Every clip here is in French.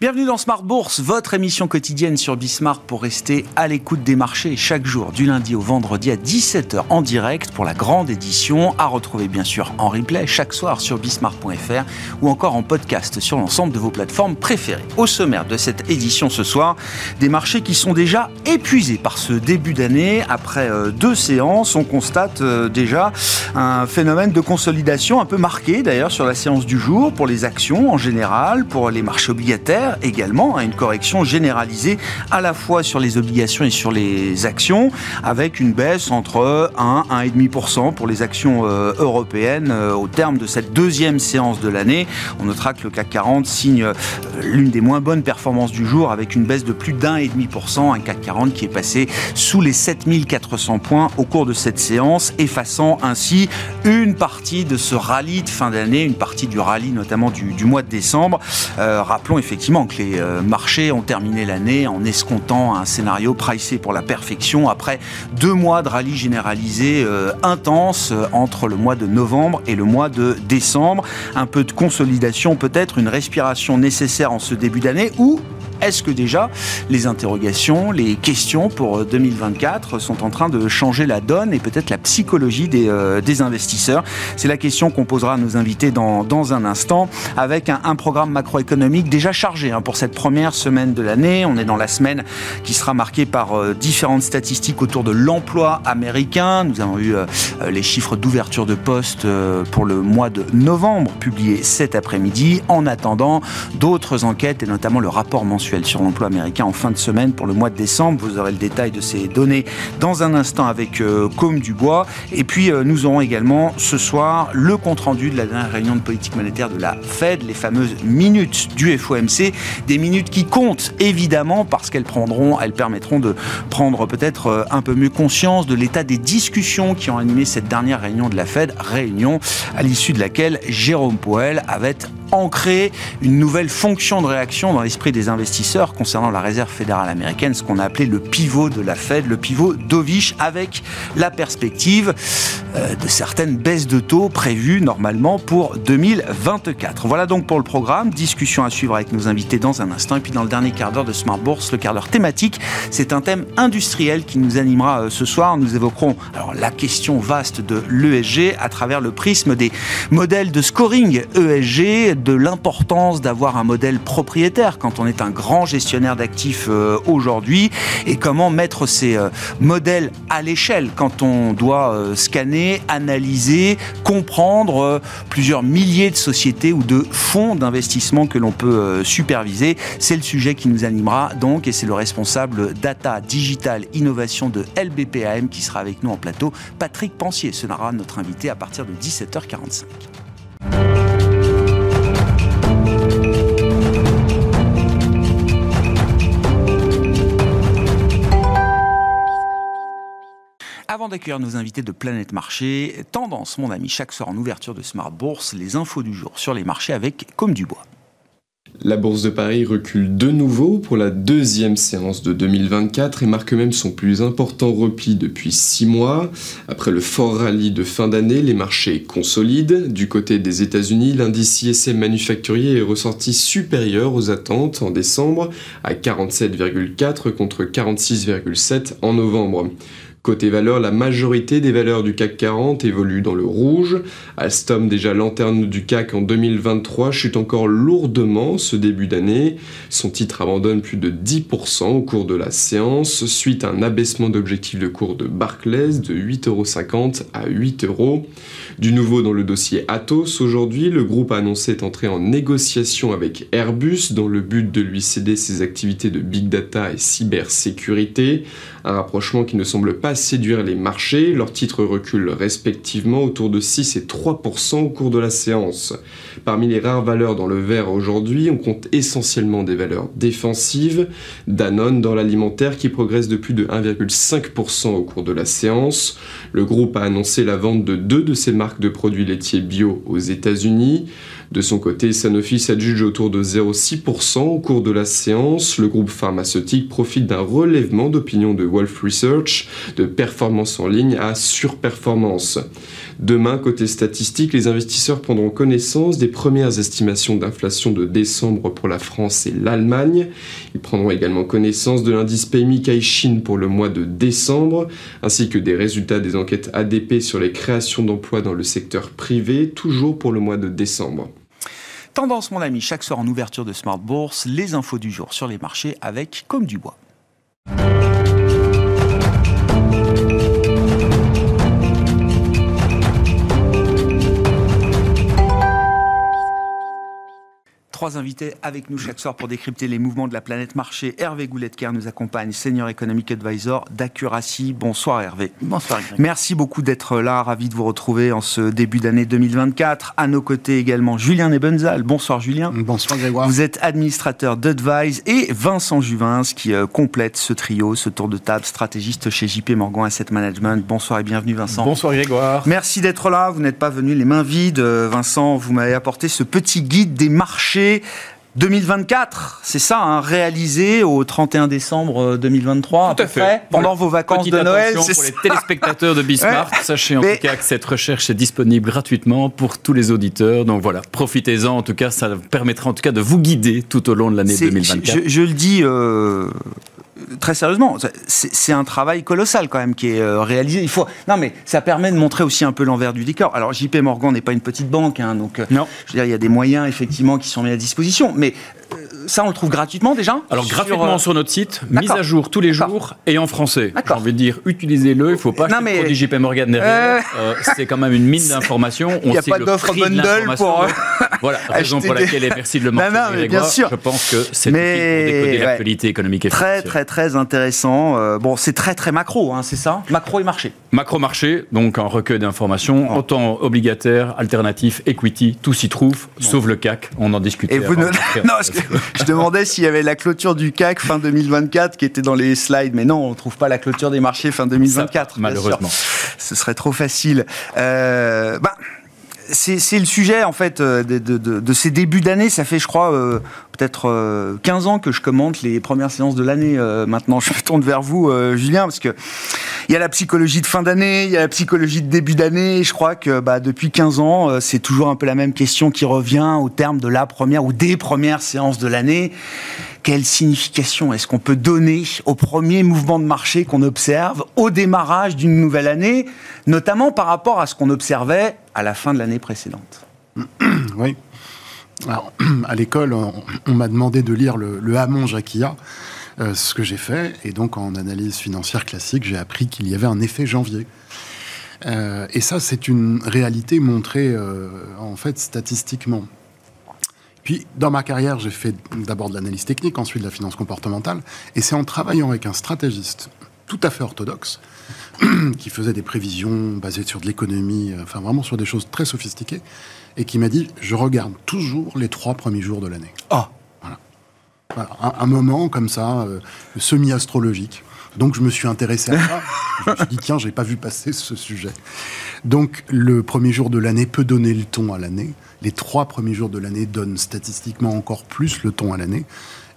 Bienvenue dans Smart Bourse, votre émission quotidienne sur Bismart pour rester à l'écoute des marchés chaque jour du lundi au vendredi à 17h en direct pour la grande édition à retrouver bien sûr en replay chaque soir sur bismart.fr ou encore en podcast sur l'ensemble de vos plateformes préférées. Au sommaire de cette édition ce soir, des marchés qui sont déjà épuisés par ce début d'année. Après euh, deux séances, on constate euh, déjà un phénomène de consolidation un peu marqué d'ailleurs sur la séance du jour pour les actions en général, pour les marchés obligataires également à une correction généralisée à la fois sur les obligations et sur les actions, avec une baisse entre 1 1,5% pour les actions euh, européennes euh, au terme de cette deuxième séance de l'année. On notera que le CAC 40 signe euh, l'une des moins bonnes performances du jour avec une baisse de plus d'1,5%, un CAC 40 qui est passé sous les 7400 points au cours de cette séance, effaçant ainsi une partie de ce rallye de fin d'année, une partie du rallye notamment du mois de décembre. rappelons effectivement que les euh, marchés ont terminé l'année en escomptant un scénario pricé pour la perfection après deux mois de rallye généralisé euh, intense euh, entre le mois de novembre et le mois de décembre. Un peu de consolidation peut-être, une respiration nécessaire en ce début d'année ou est-ce que déjà les interrogations, les questions pour 2024 sont en train de changer la donne et peut-être la psychologie des, des investisseurs? C'est la question qu'on posera à nos invités dans, dans un instant avec un, programme macroéconomique déjà chargé Hein, pour cette première semaine de l'année. On est dans la semaine qui sera marquée par euh, différentes statistiques autour de l'emploi américain. Nous avons eu euh, euh, les chiffres d'ouverture de postes pour le mois de novembre publiés cet après-midi. En attendant, d'autres enquêtes et notamment le rapport mensuel sur l'emploi américain en fin de semaine pour le mois de décembre. Vous aurez le détail de ces données dans un instant avec Côme Dubois. Et puis nous aurons également ce soir le compte-rendu de la dernière réunion de politique monétaire de la Fed, les fameuses minutes du FOMC des minutes qui comptent évidemment parce qu'elles prendront, elles permettront de prendre peut-être euh, un peu mieux conscience de l'état des discussions qui ont animé cette dernière réunion de la Fed, réunion à l'issue de laquelle Jérôme Powell avait ancré une nouvelle fonction de réaction dans l'esprit des investisseurs concernant la réserve fédérale américaine, ce qu'on a appelé le pivot de la Fed, le pivot Dovich, avec la perspective euh, de certaines baisses de taux prévues normalement pour 2024. Voilà donc pour le programme. Discussion à suivre avec nos invités dans un instant. Et puis dans le dernier quart d'heure de Smart Bourse, le quart d'heure thématique, c'est un thème industriel qui nous animera euh, ce soir. Nous évoquerons alors la question vaste de l'ESG à travers le prisme des modèles de scoring ESG, de l'importance d'avoir un modèle propriétaire quand on est un grand gestionnaire d'actifs euh, aujourd'hui et comment mettre ces euh, modèles à l'échelle quand on doit euh, scanner, analyser, comprendre plusieurs milliers de sociétés ou de fonds d'investissement que l'on peut superviser. C'est le sujet qui nous animera donc et c'est le responsable data, digital, innovation de LBPAM qui sera avec nous en plateau, Patrick Pensier. Ce sera notre invité à partir de 17h45. Avant d'accueillir nos invités de Planète Marché, tendance, mon ami, chaque soir en ouverture de Smart Bourse, les infos du jour sur les marchés avec Comme du Bois. La bourse de Paris recule de nouveau pour la deuxième séance de 2024 et marque même son plus important repli depuis six mois. Après le fort rallye de fin d'année, les marchés consolident. Du côté des États-Unis, l'indice ISM manufacturier est ressorti supérieur aux attentes en décembre à 47,4 contre 46,7 en novembre. Côté valeur, la majorité des valeurs du CAC 40 évoluent dans le rouge. Alstom, déjà lanterne du CAC en 2023, chute encore lourdement ce début d'année. Son titre abandonne plus de 10% au cours de la séance, suite à un abaissement d'objectif de cours de Barclays de 8,50€ à 8€. Du nouveau dans le dossier Atos, aujourd'hui, le groupe a annoncé être entré en négociation avec Airbus dans le but de lui céder ses activités de big data et cybersécurité. Un rapprochement qui ne semble pas séduire les marchés. Leurs titres reculent respectivement autour de 6 et 3% au cours de la séance. Parmi les rares valeurs dans le vert aujourd'hui, on compte essentiellement des valeurs défensives. Danone dans l'alimentaire qui progresse de plus de 1,5% au cours de la séance. Le groupe a annoncé la vente de deux de ses marques de produits laitiers bio aux États-Unis. De son côté, Sanofi s'adjuge autour de 0,6% au cours de la séance. Le groupe pharmaceutique profite d'un relèvement d'opinion de Wolf Research de performance en ligne à surperformance. Demain, côté statistique, les investisseurs prendront connaissance des premières estimations d'inflation de décembre pour la France et l'Allemagne. Ils prendront également connaissance de l'indice PMI Caixin pour le mois de décembre, ainsi que des résultats des enquêtes ADP sur les créations d'emplois dans le secteur privé, toujours pour le mois de décembre. Tendance, mon ami, chaque soir en ouverture de Smart Bourse, les infos du jour sur les marchés avec Comme du Trois invités avec nous chaque soir pour décrypter les mouvements de la planète marché. Hervé Gouletker nous accompagne, Senior Economic Advisor d'Accuracy. Bonsoir Hervé. Bonsoir. Merci beaucoup d'être là. Ravi de vous retrouver en ce début d'année 2024. À nos côtés également Julien Nebenzal. Bonsoir Julien. Bonsoir Grégoire. Vous êtes administrateur d'Advise et Vincent Juvins qui euh, complète ce trio, ce tour de table, stratégiste chez JP Morgan Asset Management. Bonsoir et bienvenue Vincent. Bonsoir Grégoire. Merci d'être là. Vous n'êtes pas venu les mains vides. Euh, Vincent, vous m'avez apporté ce petit guide des marchés 2024, c'est ça, hein, réalisé au 31 décembre 2023 Tout à, fait. pendant vos vacances de Noël. Pour les téléspectateurs de Bismarck, sachez en tout cas que cette recherche est disponible gratuitement pour tous les auditeurs. Donc voilà, profitez-en. En tout cas, ça permettra en tout cas de vous guider tout au long de l'année 2024. Je, le dis. Euh, très sérieusement, c'est un travail colossal quand même qui est euh, réalisé. Il faut, non mais ça permet de montrer aussi un peu l'envers du décor. Alors JP Morgan n'est pas une petite banque, hein, donc euh, non. je veux dire il y a des moyens effectivement qui sont mis à disposition, mais ça, on le trouve gratuitement déjà Alors, gratuitement euh, sur notre site, mise à jour tous les jours et en français. J'ai envie de dire, utilisez-le. Il ne faut pas non, mais... JP Morgan derrière. Euh, c'est quand même une mine d'informations. Il n'y a pas d'offre bundle pour. voilà, raison pour laquelle, et merci de le mentionner. Non, non, bien sûr. Je pense que c'est mais... pour décoder l'actualité économique et Très, très, très intéressant. Euh, bon, c'est très, très macro, hein, c'est ça? Macro et marché. Macro marché, donc un recueil d'informations, autant obligataire, alternatif, equity, tout s'y trouve, sauf le CAC. On en discutait. Et vous ne... non, je demandais s'il y avait la clôture du CAC fin 2024 qui était dans les slides, mais non, on ne trouve pas la clôture des marchés fin 2024. malheureusement. Ce serait trop facile. Euh, bah, c'est le sujet en fait euh, de, de, ces débuts d'année. Ça fait, je crois, euh, peut-être 15 ans que je commente les premières séances de l'année. maintenant, je me tourne vers vous, Julien, parce que il y a la psychologie de fin d'année, il y a la psychologie de début d'année. Je crois que bah, depuis 15 ans, euh, c'est toujours un peu la même question qui revient au terme de la première ou des premières séances de l'année. Quelle signification est-ce qu'on peut donner au premier mouvement de marché qu'on observe au démarrage d'une nouvelle année, notamment par rapport à ce qu'on observait à la fin de l'année précédente? Oui. Alors, à l'école, on, m'a demandé de lire le, le Hamon Jacquia. Euh, ce que j'ai fait. Et donc, en analyse financière classique, j'ai appris qu'il y avait un effet janvier. Euh, et ça, c'est une réalité montrée, euh, en fait, statistiquement. Puis, dans ma carrière, j'ai fait d'abord de l'analyse technique, ensuite de la finance comportementale. Et c'est en travaillant avec un stratégiste tout à fait orthodoxe, qui faisait des prévisions basées sur de l'économie, enfin vraiment sur des choses très sophistiquées, et qui m'a dit, je regarde toujours les trois premiers jours de l'année. Ah un, moment comme ça, euh, semi-astrologique. Donc je me suis intéressé à ça. je me suis dit, tiens, j'ai pas vu passer ce sujet. Donc le premier jour de l'année peut donner le ton à l'année. Les trois premiers jours de l'année donnent statistiquement encore plus le ton à l'année.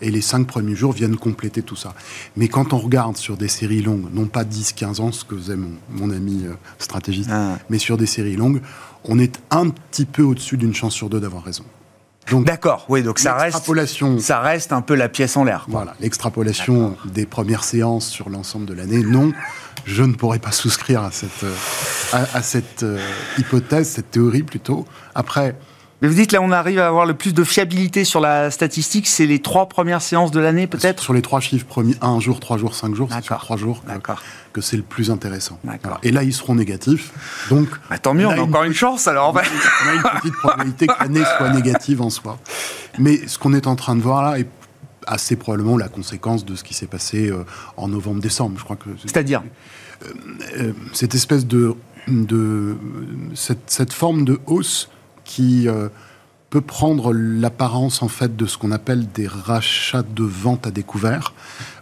Et les cinq premiers jours viennent compléter tout ça. Mais quand on regarde sur des séries longues, non pas 10-15 ans, ce que faisait mon, ami euh, stratégiste, ah. mais sur des séries longues, on est un petit peu au-dessus d'une chance sur deux d'avoir raison. D'accord, oui, donc ça reste, ça reste un peu la pièce en l'air. Voilà, l'extrapolation des premières séances sur l'ensemble de l'année, non, je ne pourrais pas souscrire à cette, euh, à, cette euh, hypothèse, cette théorie plutôt. Après, mais vous dites là, on arrive à avoir le plus de fiabilité sur la statistique, c'est les trois premières séances de l'année peut-être? Sur les trois chiffres premiers, un jour, trois jours, cinq jours, c'est sur trois jours que, c'est le plus intéressant. Et là, ils seront négatifs. Donc, bah, tant mieux, on, a, encore une, chance alors. On a une petite probabilité que l'année soit négative en soi. Mais ce qu'on est en train de voir là est assez probablement la conséquence de ce qui s'est passé euh, en novembre-décembre. Je crois que. C'est-à-dire? Euh, euh, cette espèce de, de cette, cette forme de hausse qui euh, peut prendre l'apparence en fait de ce qu'on appelle des rachats de vente à découvert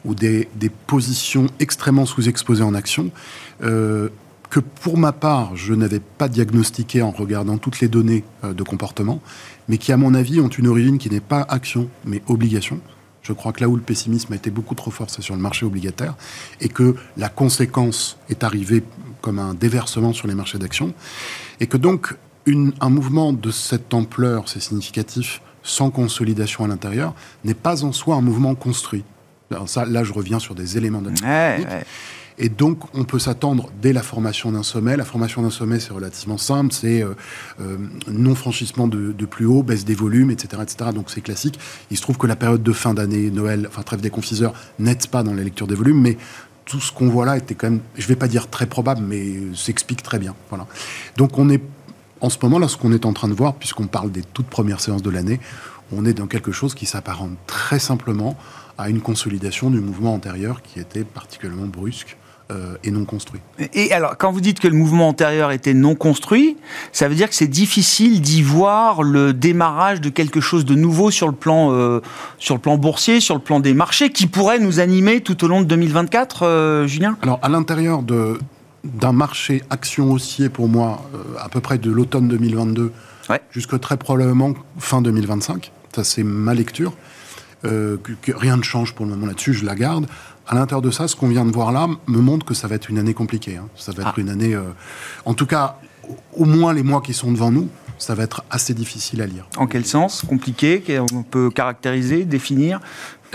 ou des, positions extrêmement sous-exposées en action, euh, que pour ma part, je n'avais pas diagnostiqué en regardant toutes les données euh, de comportement, mais qui, à mon avis, ont une origine qui n'est pas action, mais obligation. Je crois que là où le pessimisme a été beaucoup trop fort, c'est sur le marché obligataire, et que la conséquence est arrivée comme un déversement sur les marchés d'actions, et que donc un mouvement de cette ampleur, c'est significatif, sans consolidation à l'intérieur, n'est pas en soi un mouvement construit. ça, là, je reviens sur des éléments de et donc, on peut s'attendre dès la formation d'un sommet. La formation d'un sommet, c'est relativement simple. C'est euh, euh, non-franchissement de, plus haut, baisse des volumes, etc. etc. Donc, c'est classique. Il se trouve que la période de fin d'année, Noël, enfin, trêve des confiseurs, n'aide pas dans la lecture des volumes. Mais tout ce qu'on voit là était quand même, je ne vais pas dire très probable, mais s'explique très bien. Voilà. Donc, on est, en ce moment, là, ce qu'on est en train de voir, puisqu'on parle des toutes premières séances de l'année, on est dans quelque chose qui s'apparente très simplement à une consolidation du mouvement antérieur qui était particulièrement brusque euh, et non construit. Et alors, quand vous dites que le mouvement antérieur était non construit, ça veut dire que c'est difficile d'y voir le démarrage de quelque chose de nouveau sur le plan, euh, sur le plan boursier, sur le plan des marchés, qui pourrait nous animer tout au long de 2024, euh, Julien? Alors, à l'intérieur de, d'un marché action haussier, pour moi, à peu près de l'automne 2022 ouais. jusqu'à très probablement fin 2025, ça c'est ma lecture. que, rien ne change pour le moment là-dessus, je la garde à l'intérieur de ça, ce qu'on vient de voir là me montre que ça va être une année compliquée. Hein. Ça va être ah. une année, euh, en tout cas, au moins les mois qui sont devant nous, ça va être assez difficile à lire. En quel sens? Compliqué? On peut caractériser, définir?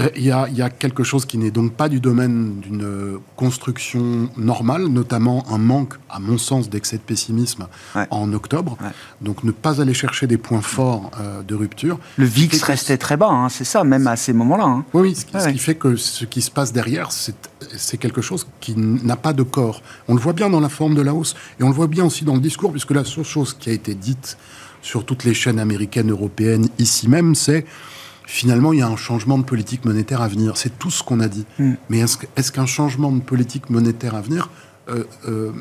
Euh, il y, a, quelque chose qui n'est donc pas du domaine d'une construction normale, notamment un manque, à mon sens, d'excès de pessimisme en octobre. Donc ne pas aller chercher des points forts euh, de rupture. Le VIX restait très bas, hein, c'est ça, même à ces moments-là. Hein. Oui, ce, qui, fait que ce qui se passe derrière, c'est quelque chose qui n'a pas de corps. On le voit bien dans la forme de la hausse, et on le voit bien aussi dans le discours, puisque la seule chose qui a été dite sur toutes les chaînes américaines, européennes, ici même, c'est finalement, il y a un changement de politique monétaire à venir. C'est tout ce qu'on a dit. Mm. Mais est-ce qu'un changement de politique monétaire à venir euh, euh,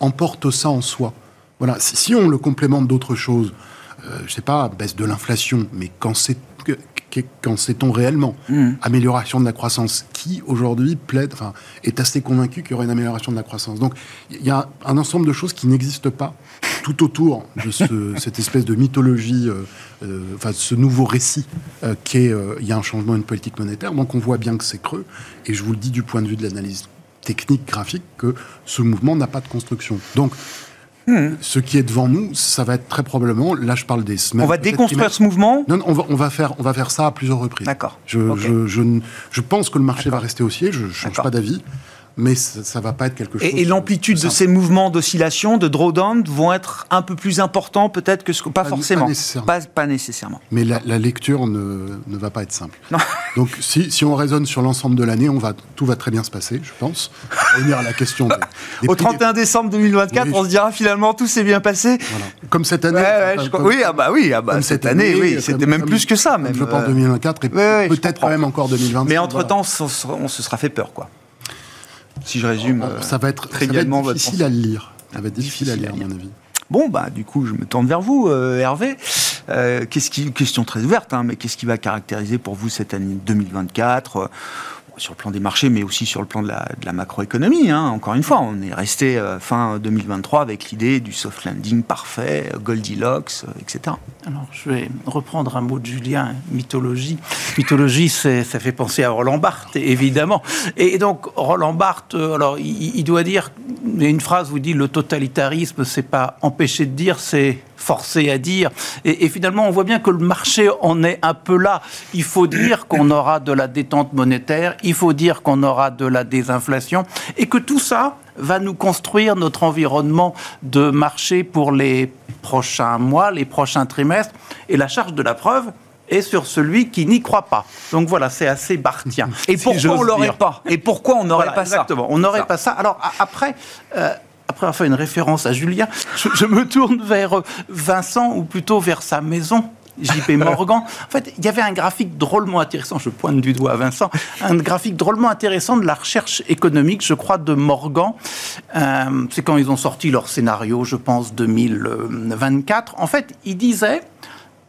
emporte ça en soi? Voilà. Si, on le complémente d'autres choses, euh, je sais pas, baisse de l'inflation, mais quand c'est quand sait-on réellement mm. Amélioration de la croissance. Qui aujourd'hui plaide, enfin, est assez convaincu qu'il y aurait une amélioration de la croissance Donc, il y a un ensemble de choses qui n'existent pas tout autour de cette espèce de mythologie, euh, euh, enfin ce nouveau récit euh, qui est, il y a un changement, une politique monétaire. Donc on voit bien que c'est creux. Et je vous le dis du point de vue de l'analyse technique, graphique, que ce mouvement n'a pas de construction. Donc Ce qui est devant nous, ça va être très probablement, là je parle des semaines. On va déconstruire ce mouvement? Non, on, va, on, va faire, on va faire ça à plusieurs reprises. D'accord. Je, je, je, je, pense que le marché va rester haussier, je ne change pas d'avis mais ça, ne va pas être quelque chose. Et, l'amplitude de ces mouvements d'oscillation, de drawdown, vont être un peu plus importants peut-être que ce que pas, forcément, pas nécessairement. Mais la, lecture ne, ne, va pas être simple. Donc si, si, on raisonne sur l'ensemble de l'année, on va tout va très bien se passer, je pense. Revenir à la question. Au 31 décembre 2024, on se dira finalement tout s'est bien passé. Comme cette année. oui, ah bah oui, ah bah, cette, année, oui, c'était même plus que ça. Même. Je pense 2024 et peut-être même encore 2025. Mais entre temps, on se sera fait peur, quoi si je résume oh, ça va être, très ça va être difficile à lire. Ça va être difficile, à lire, à mon avis. Bon, bah, du coup, je me tourne vers vous, euh, Hervé. Euh, qu'est-ce qui, question très ouverte, hein, mais qu'est-ce qui va caractériser pour vous cette année 2024 sur le plan des marchés, mais aussi sur le plan de la, macroéconomie. Hein. Encore une fois, on est resté euh, fin 2023 avec l'idée du soft landing parfait, Goldilocks, euh, etc. Alors, je vais reprendre un mot de Julien, mythologie. Mythologie, ça fait penser à Roland Barthes, évidemment. Et donc, Roland Barthes, euh, alors, il, doit dire, il y a une phrase où il dit le totalitarisme, c'est pas empêcher de dire, c'est forcé à dire. Et, finalement, on voit bien que le marché en est un peu là. Il faut dire qu'on aura de la détente monétaire, il faut dire qu'on aura de la désinflation, et que tout ça va nous construire notre environnement de marché pour les prochains mois, les prochains trimestres. Et la charge de la preuve, est sur celui qui n'y croit pas. Donc voilà, c'est assez bartien. Et pourquoi on l'aurait pas? Et pourquoi on n'aurait pas exactement, on n'aurait pas ça. Alors après, euh, après avoir fait une référence à Julien, je, me tourne vers Vincent, ou plutôt vers sa maison. JP Morgan. En fait, il y avait un graphique drôlement intéressant, je pointe du doigt à Vincent, un graphique drôlement intéressant de la recherche économique, je crois, de Morgan. Euh, c'est quand ils ont sorti leur scénario, je pense, 2024. En fait, ils disaient,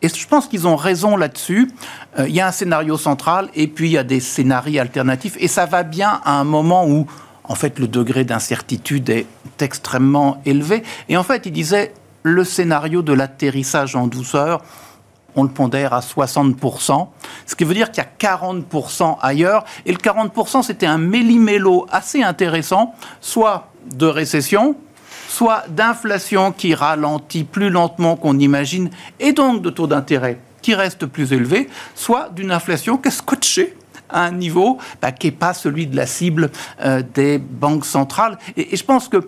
et je pense qu'ils ont raison là-dessus, euh, il y a un scénario central et puis il y a des scénarios alternatifs, et ça va bien à un moment où en fait, le degré d'incertitude est extrêmement élevé. Et en fait, il disait, le scénario de l'atterrissage en douceur, on le pondère à 60%, ce qui veut dire qu'il y a 40% ailleurs. Et le 40%, c'était un méli-mélo assez intéressant, soit de récession, soit d'inflation qui ralentit plus lentement qu'on imagine, et donc de taux d'intérêt qui reste plus élevé, soit d'une inflation qui est scotchée à un niveau bah, qui n'est pas celui de la cible euh, des banques centrales. Et, et je pense que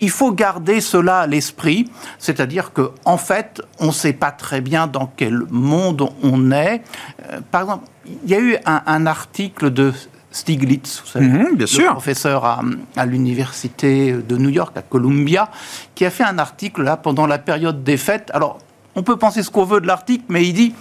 il faut garder cela à l'esprit, c'est-à-dire qu'en en fait, on ne sait pas très bien dans quel monde on est. Euh, par exemple, il y a eu un, article de Stiglitz, vous savez, bien sûr. professeur à, à l'université de New York, à Columbia, qui a fait un article là pendant la période des fêtes. Alors, on peut penser ce qu'on veut de l'article, mais il dit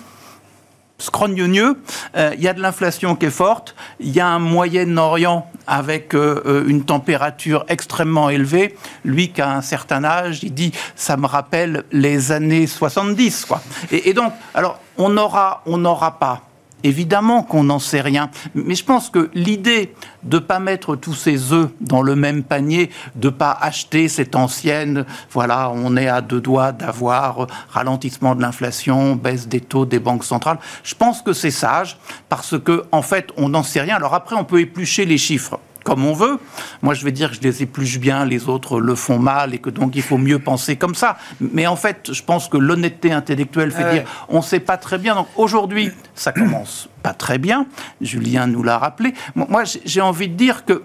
scrogneux, euh, il y a de l'inflation qui est forte, il y a un Moyen-Orient avec euh, euh, une température extrêmement élevée. Lui qui a un certain âge, il dit ça me rappelle les années 70 quoi. Et, et donc alors on n'aura on n'aura pas Évidemment qu'on n'en sait rien, mais je pense que l'idée de ne pas mettre tous ses œufs dans le même panier, de ne pas acheter cette ancienne, voilà, on est à deux doigts d'avoir ralentissement de l'inflation, baisse des taux des banques centrales, je pense que c'est sage parce que en fait, on n'en sait rien. Alors après, on peut éplucher les chiffres comme on veut. Moi, je vais dire que je les épluche bien, les autres le font mal et que donc il faut mieux penser comme ça. Mais en fait, je pense que l'honnêteté intellectuelle fait dire on ne sait pas très bien. Donc aujourd'hui, ça commence pas très bien. Julien nous l'a rappelé. Moi, j'ai envie de dire que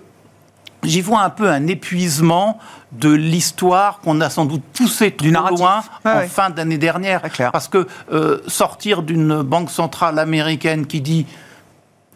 j'y vois un peu un épuisement de l'histoire qu'on a sans doute poussé trop loin en fin d'année dernière. Parce que euh, sortir d'une banque centrale américaine qui dit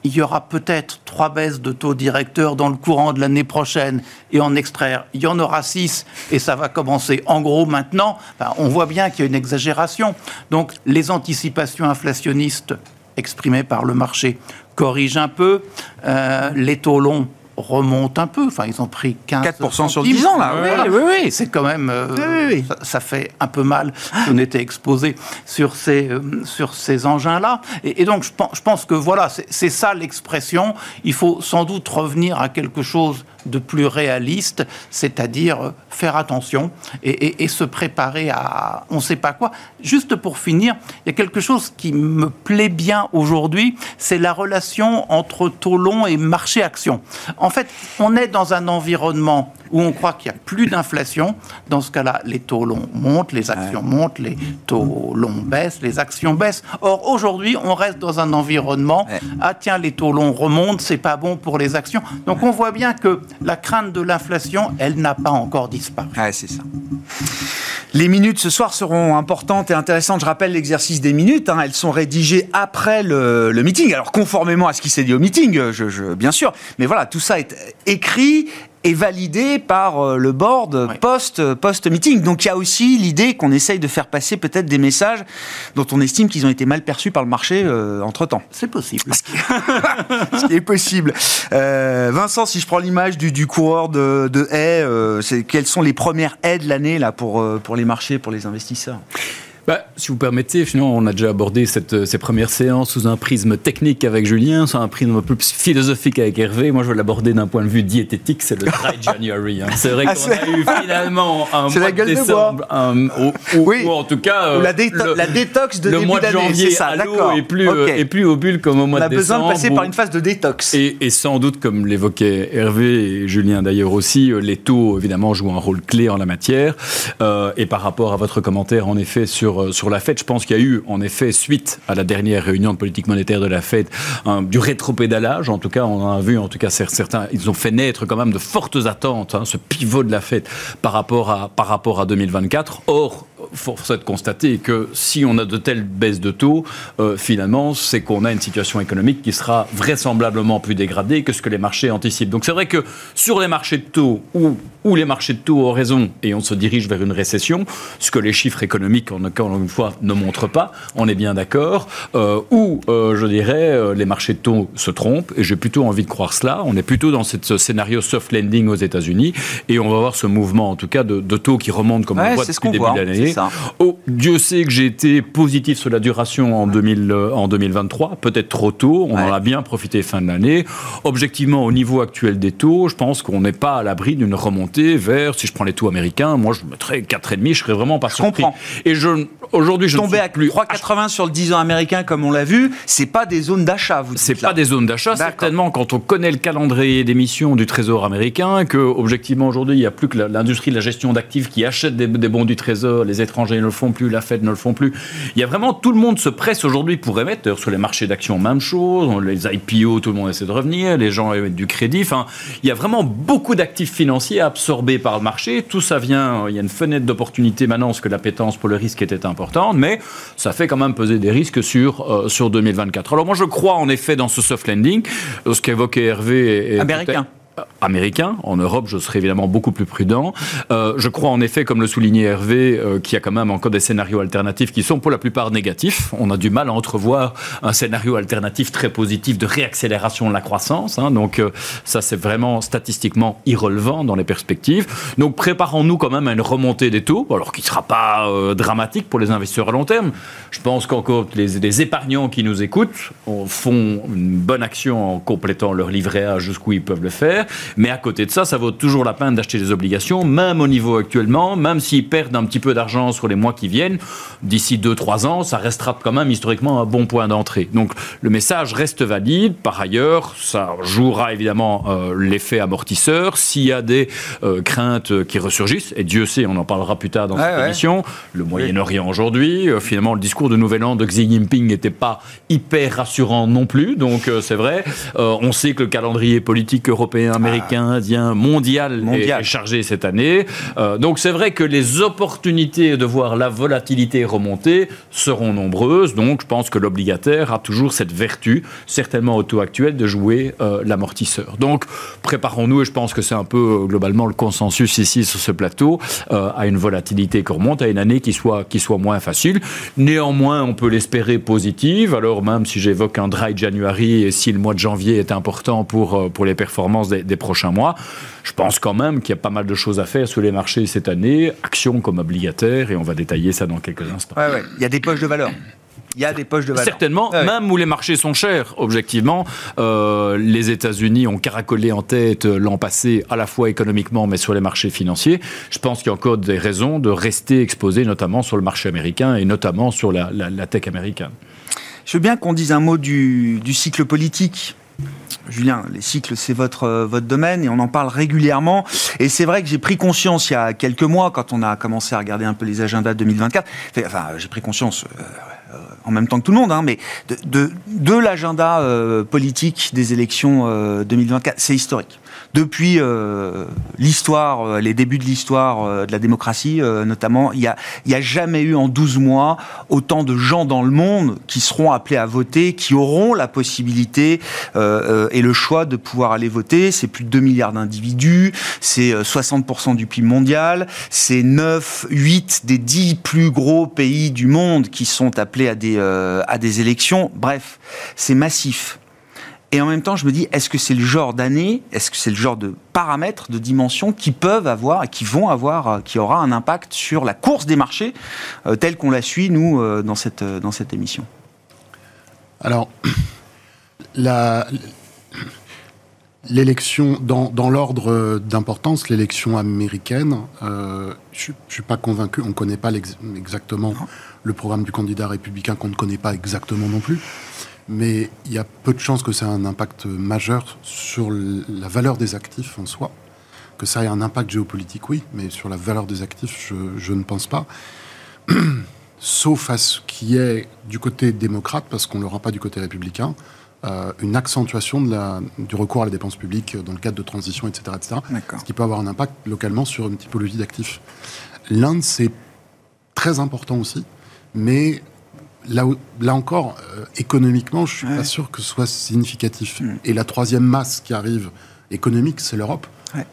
il y aura peut-être trois baisses de taux directeurs dans le courant de l'année prochaine et en extraire, il y en aura six et ça va commencer en gros maintenant. on voit bien qu'il y a une exagération. Donc les anticipations inflationnistes exprimées par le marché corrigent un peu. Euh, les taux longs remonte un peu. Enfin, ils ont pris 15 4% sur 10 ans, là. Oui, oui, oui. C'est quand même. Euh, ça, fait un peu mal qu'on était exposé sur ces, euh, sur ces engins-là. Et, donc, je pense, je pense que voilà, c'est ça l'expression. Il faut sans doute revenir à quelque chose de plus réaliste, c'est-à-dire faire attention et, se préparer à on ne sait pas quoi. Juste pour finir, il y a quelque chose qui me plaît bien aujourd'hui, c'est la relation entre taux long et marché-action. En fait, on est dans un environnement où on croit qu'il n'y a plus d'inflation. Dans ce cas-là, les taux longs montent, les actions montent, les taux longs baissent, les actions baissent. Or, aujourd'hui, on reste dans un environnement, ah tiens, les taux longs remontent, c'est pas bon pour les actions. Donc, on voit bien que la crainte de l'inflation, elle n'a pas encore disparu. Ouais, c'est ça. Les minutes ce soir seront importantes et intéressantes. Je rappelle l'exercice des minutes. Hein. elles sont rédigées après le, meeting. Alors, conformément à ce qui s'est dit au meeting, je, bien sûr. Mais voilà, tout ça est écrit est validé par euh, le board post, post meeting. Donc il y a aussi l'idée qu'on essaye de faire passer peut-être des messages dont on estime qu'ils ont été mal perçus par le marché euh, entre temps. C'est possible. Ce qui est possible. Euh, Vincent, si je prends l'image du, du, coureur de, de haies, quelles sont les premières aides l'année là pour pour les marchés, pour les investisseurs? Bah, si vous permettez, finalement, on a déjà abordé cette, ces premières séances sous un prisme technique avec Julien, sous un prisme un peu plus philosophique avec Hervé. Moi, je vais l'aborder d'un point de vue diététique, c'est le dry January. Hein. C'est vrai ah, qu'on a eu finalement un mois la gueule de décembre, un, ou, oui. en tout cas la, le, la, détox de le mois de janvier ça, à l'eau et plus okay. et plus au bulle comme au mois de décembre. On a besoin de passer par une phase de détox. Et, et sans doute, comme l'évoquait Hervé et Julien d'ailleurs aussi, les taux évidemment jouent un rôle clé en la matière. Euh, et par rapport à votre commentaire, en effet, sur sur la fête, je pense qu'il y a eu, en effet, suite à la dernière réunion de politique monétaire de la Fed, du rétropédalage. En tout cas, on a vu, en tout cas, certains, ils ont fait naître quand même de fortes attentes, hein, ce pivot de la Fed par rapport à, par rapport à 2024. Or, force est de constater que si on a de telles baisses de taux, euh, finalement, c'est qu'on a une situation économique qui sera vraisemblablement plus dégradée que ce que les marchés anticipent. Donc c'est vrai que sur les marchés de taux où où les marchés de taux ont raison et on se dirige vers une récession, ce que les chiffres économiques, encore une fois, ne montrent pas, on est bien d'accord, euh, ou euh, je dirais euh, les marchés de taux se trompent, et j'ai plutôt envie de croire cela, on est plutôt dans ce scénario soft landing aux États-Unis, et on va voir ce mouvement en tout cas de, taux qui remonte comme on voit depuis le début de l'année. Oh, Dieu sait que j'ai été positif sur la duration en, 2000, en 2023, peut-être trop tôt, on en a bien profité fin de l'année. Objectivement, au niveau actuel des taux, je pense qu'on n'est pas à l'abri d'une remontée vers, si je prends les taux américains, moi je mettrais 4,5, je serais vraiment pas je surpris. Comprends. Et je, aujourd'hui, je Tomber à 3,80 sur le 10 ans américain, comme on l'a vu, c'est pas des zones d'achat, vous C'est pas des zones d'achat, certainement, quand on connaît le calendrier d'émission du Trésor américain, que, objectivement, aujourd'hui, il n'y a plus que l'industrie de la gestion d'actifs qui achète des, bons du Trésor, les étrangers ne le font plus, la Fed ne le font plus. Il y a vraiment, tout le monde se presse aujourd'hui pour émettre, sur les marchés d'actions, même chose, les IPO, tout le monde essaie de revenir, les gens émettent du crédit, enfin, il y a vraiment beaucoup d'actifs financiers absorbés par le marché, tout ça vient, il y a une fenêtre d'opportunité maintenant, parce que l'appétence pour le risque était importante, mais ça fait quand même peser des risques sur, euh, sur 2024. Alors moi je crois en effet dans ce soft landing, ce qu'évoquait Hervé. Américain américain. En Europe, je serais évidemment beaucoup plus prudent. Euh, je crois en effet, comme le soulignait Hervé, euh, qu'il y a quand même encore des scénarios alternatifs qui sont pour la plupart négatifs. On a du mal à entrevoir un scénario alternatif très positif de réaccélération de la croissance. Hein. donc euh, ça, c'est vraiment statistiquement irrelevant dans les perspectives. Donc préparons-nous quand même à une remontée des taux, alors qui ne sera pas dramatique pour les investisseurs à long terme. Je pense qu'encore les, les, épargnants qui nous écoutent font une bonne action en complétant leur livret A jusqu'où ils peuvent le faire. Mais à côté de ça, ça vaut toujours la peine d'acheter des obligations, même au niveau actuellement, même s'ils perdent un petit peu d'argent sur les mois qui viennent. D'ici 2-3 ans, ça restera quand même historiquement un bon point d'entrée. Donc le message reste valide. Par ailleurs, ça jouera évidemment euh, l'effet amortisseur. S'il y a des euh, craintes qui ressurgissent, et Dieu sait, on en parlera plus tard dans cette émission, le Moyen-Orient aujourd'hui, euh, finalement, le discours de Nouvel An de Xi Jinping n'était pas hyper rassurant non plus. Donc c'est vrai, on sait que le calendrier politique européen américain, indien, mondial, Est, chargé cette année. Euh, donc c'est vrai que les opportunités de voir la volatilité remonter seront nombreuses. Donc je pense que l'obligataire a toujours cette vertu, certainement au taux actuel, de jouer euh, l'amortisseur. Donc préparons-nous, et je pense que c'est un peu euh, globalement le consensus ici sur ce plateau, à une volatilité qui remonte, à une année qui soit, qui soit moins facile. Néanmoins, on peut l'espérer positive. Alors même si j'évoque un dry January et si le mois de janvier est important pour, pour les performances des, des, prochains mois. Je pense quand même qu'il y a pas mal de choses à faire sur les marchés cette année, actions comme obligataires, et on va détailler ça dans quelques instants. Il y a des poches de valeur. Il y a des poches de valeur. Certainement, même où les marchés sont chers, objectivement. Euh, les États-Unis ont caracolé en tête euh, l'an passé, à la fois économiquement, mais sur les marchés financiers. Je pense qu'il y a encore des raisons de rester exposé, notamment sur le marché américain et notamment sur la, tech américaine. Je veux bien qu'on dise un mot du, du cycle politique Julien, les cycles, c'est votre, euh, votre domaine et on en parle régulièrement. Et c'est vrai que j'ai pris conscience il y a quelques mois, quand on a commencé à regarder un peu les agendas 2024, enfin, j'ai pris conscience euh, euh, en même temps que tout le monde, hein, mais de, de, l'agenda politique des élections 2024. C'est historique depuis euh, l'histoire, euh, les débuts de l'histoire euh, de la démocratie, notamment, il n'y a, jamais eu en 12 mois autant de gens dans le monde qui seront appelés à voter, qui auront la possibilité et le choix de pouvoir aller voter. C'est plus de 2 milliards d'individus, c'est 60% du PIB mondial, c'est 9, 8 des 10 plus gros pays du monde qui sont appelés à des, à des élections. Bref, c'est massif. Et en même temps, je me dis, est-ce que c'est le genre d'année, est-ce que c'est le genre de paramètres, de dimensions qui peuvent avoir, qui vont avoir, euh, qui aura un impact sur la course des marchés euh, telle qu'on la suit, nous, euh, dans, cette, dans cette émission? Alors, l'élection, dans, dans l'ordre d'importance, l'élection américaine, je ne suis pas convaincu, on ne connaît pas exactement le programme du candidat républicain, qu'on ne connaît pas exactement non plus mais il y a peu de chances que ça ait un impact majeur sur la valeur des actifs en soi. Que ça ait un impact géopolitique, oui, mais sur la valeur des actifs, je, ne pense pas. Sauf à ce qui est du côté démocrate, parce qu'on ne l'aura pas du côté républicain, euh, une accentuation de la, du recours à la dépense publique dans le cadre de transition, etc. etc. ce qui peut avoir un impact localement sur une typologie d'actifs. L'Inde, c'est très important aussi, mais là, là encore, euh, économiquement, je suis pas sûr que ce soit significatif. Mm. Et la troisième masse qui arrive économique, c'est l'Europe,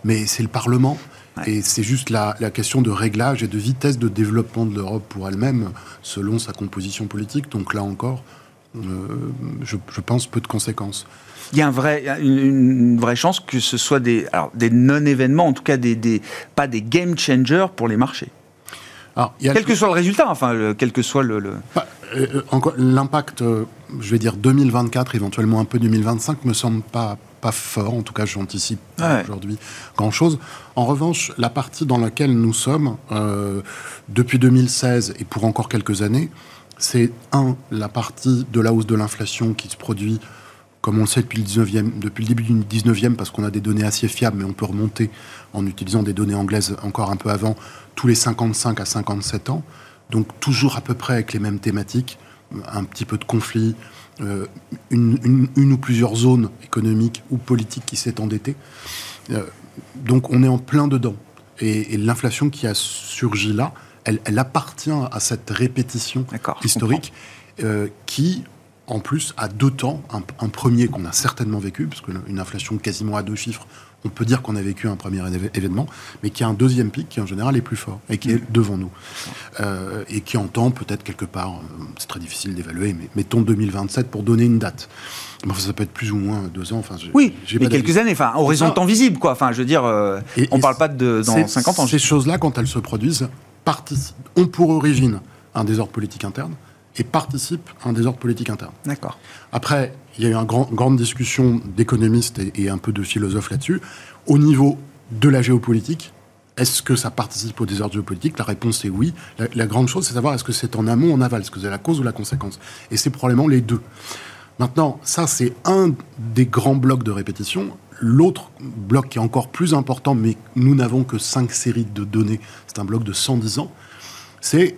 mais c'est le Parlement. Et c'est juste la, la, question de réglage et de vitesse de développement de l'Europe pour elle-même, selon sa composition politique. Donc là encore, euh, je, je, pense peu de conséquences. Il y a un vrai, une, une vraie chance que ce soit des, des non-événements, en tout cas des, des, pas des game changers pour les marchés. Alors, il y a quel que soit le résultat, enfin, le, quel que soit le. le... Bah, l'impact, euh, je vais dire 2024, éventuellement un peu 2025, me semble pas pas fort, en tout cas j'anticipe ouais. aujourd'hui grand-chose. En revanche, la partie dans laquelle nous sommes, euh, depuis 2016 et pour encore quelques années, c'est un, la partie de la hausse de l'inflation qui se produit, comme on le sait depuis le, 19e, depuis le début du 19e, parce qu'on a des données assez fiables, mais on peut remonter en utilisant des données anglaises encore un peu avant, tous les 55 à 57 ans. Donc toujours à peu près avec les mêmes thématiques, un petit peu de conflit, euh, une, une, une, ou plusieurs zones économiques ou politiques qui s'est endettée. Euh, donc on est en plein dedans. Et, et l'inflation qui a surgi là, elle, elle, appartient à cette répétition historique euh, qui, en plus, a deux temps. Un, un premier qu'on a certainement vécu, parce qu'une inflation quasiment à deux chiffres, on peut dire qu'on a vécu un premier événement, mais qui a un deuxième pic qui en général est plus fort et qui est devant nous. Euh, et qui entend peut-être quelque part, euh, c'est très difficile d'évaluer, mais mettons 2027 pour donner une date. Ça peut être plus ou moins deux ans. Enfin, oui, mais quelques années, enfin, horizon de temps visible, quoi. Enfin, je veux dire, euh, et, on ne parle pas de dans 50 ans. Ces choses-là, quand elles se produisent, ont pour origine un désordre politique interne et participent à un désordre politique interne. D'accord. Après, il y a eu une grand, grande discussion d'économistes et, et, un peu de philosophes là-dessus. Au niveau de la géopolitique, est-ce que ça participe au désordre géopolitique? La réponse est oui. La, la grande chose, c'est de savoir est-ce que c'est en amont ou en aval, est-ce que c'est la cause ou la conséquence? Et c'est probablement les deux. Maintenant, ça, c'est un des grands blocs de répétition. L'autre bloc qui est encore plus important, mais nous n'avons que cinq séries de données, c'est un bloc de 110 ans, c'est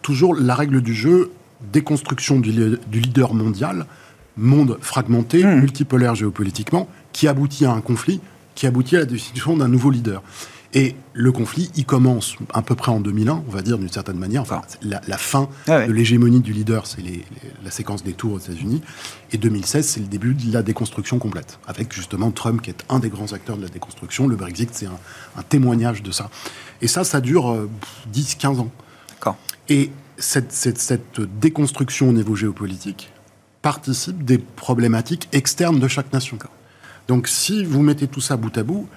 toujours la règle du jeu déconstruction du, du leader mondial, monde fragmenté, mmh. multipolaire géopolitiquement, qui aboutit à un conflit, qui aboutit à la définition d'un nouveau leader. Et le conflit, il commence à peu près en 2001, on va dire d'une certaine manière. Enfin, la, la fin ah ouais. de l'hégémonie du leader, c'est la séquence des tours aux États-Unis. Et 2016, c'est le début de la déconstruction complète, avec justement Trump qui est un des grands acteurs de la déconstruction. Le Brexit, c'est un, un, témoignage de ça. Et ça, ça dure euh, 10-15 ans. Et cette, cette, cette déconstruction au niveau géopolitique participe des problématiques externes de chaque nation. Donc si vous mettez tout ça bout à bout,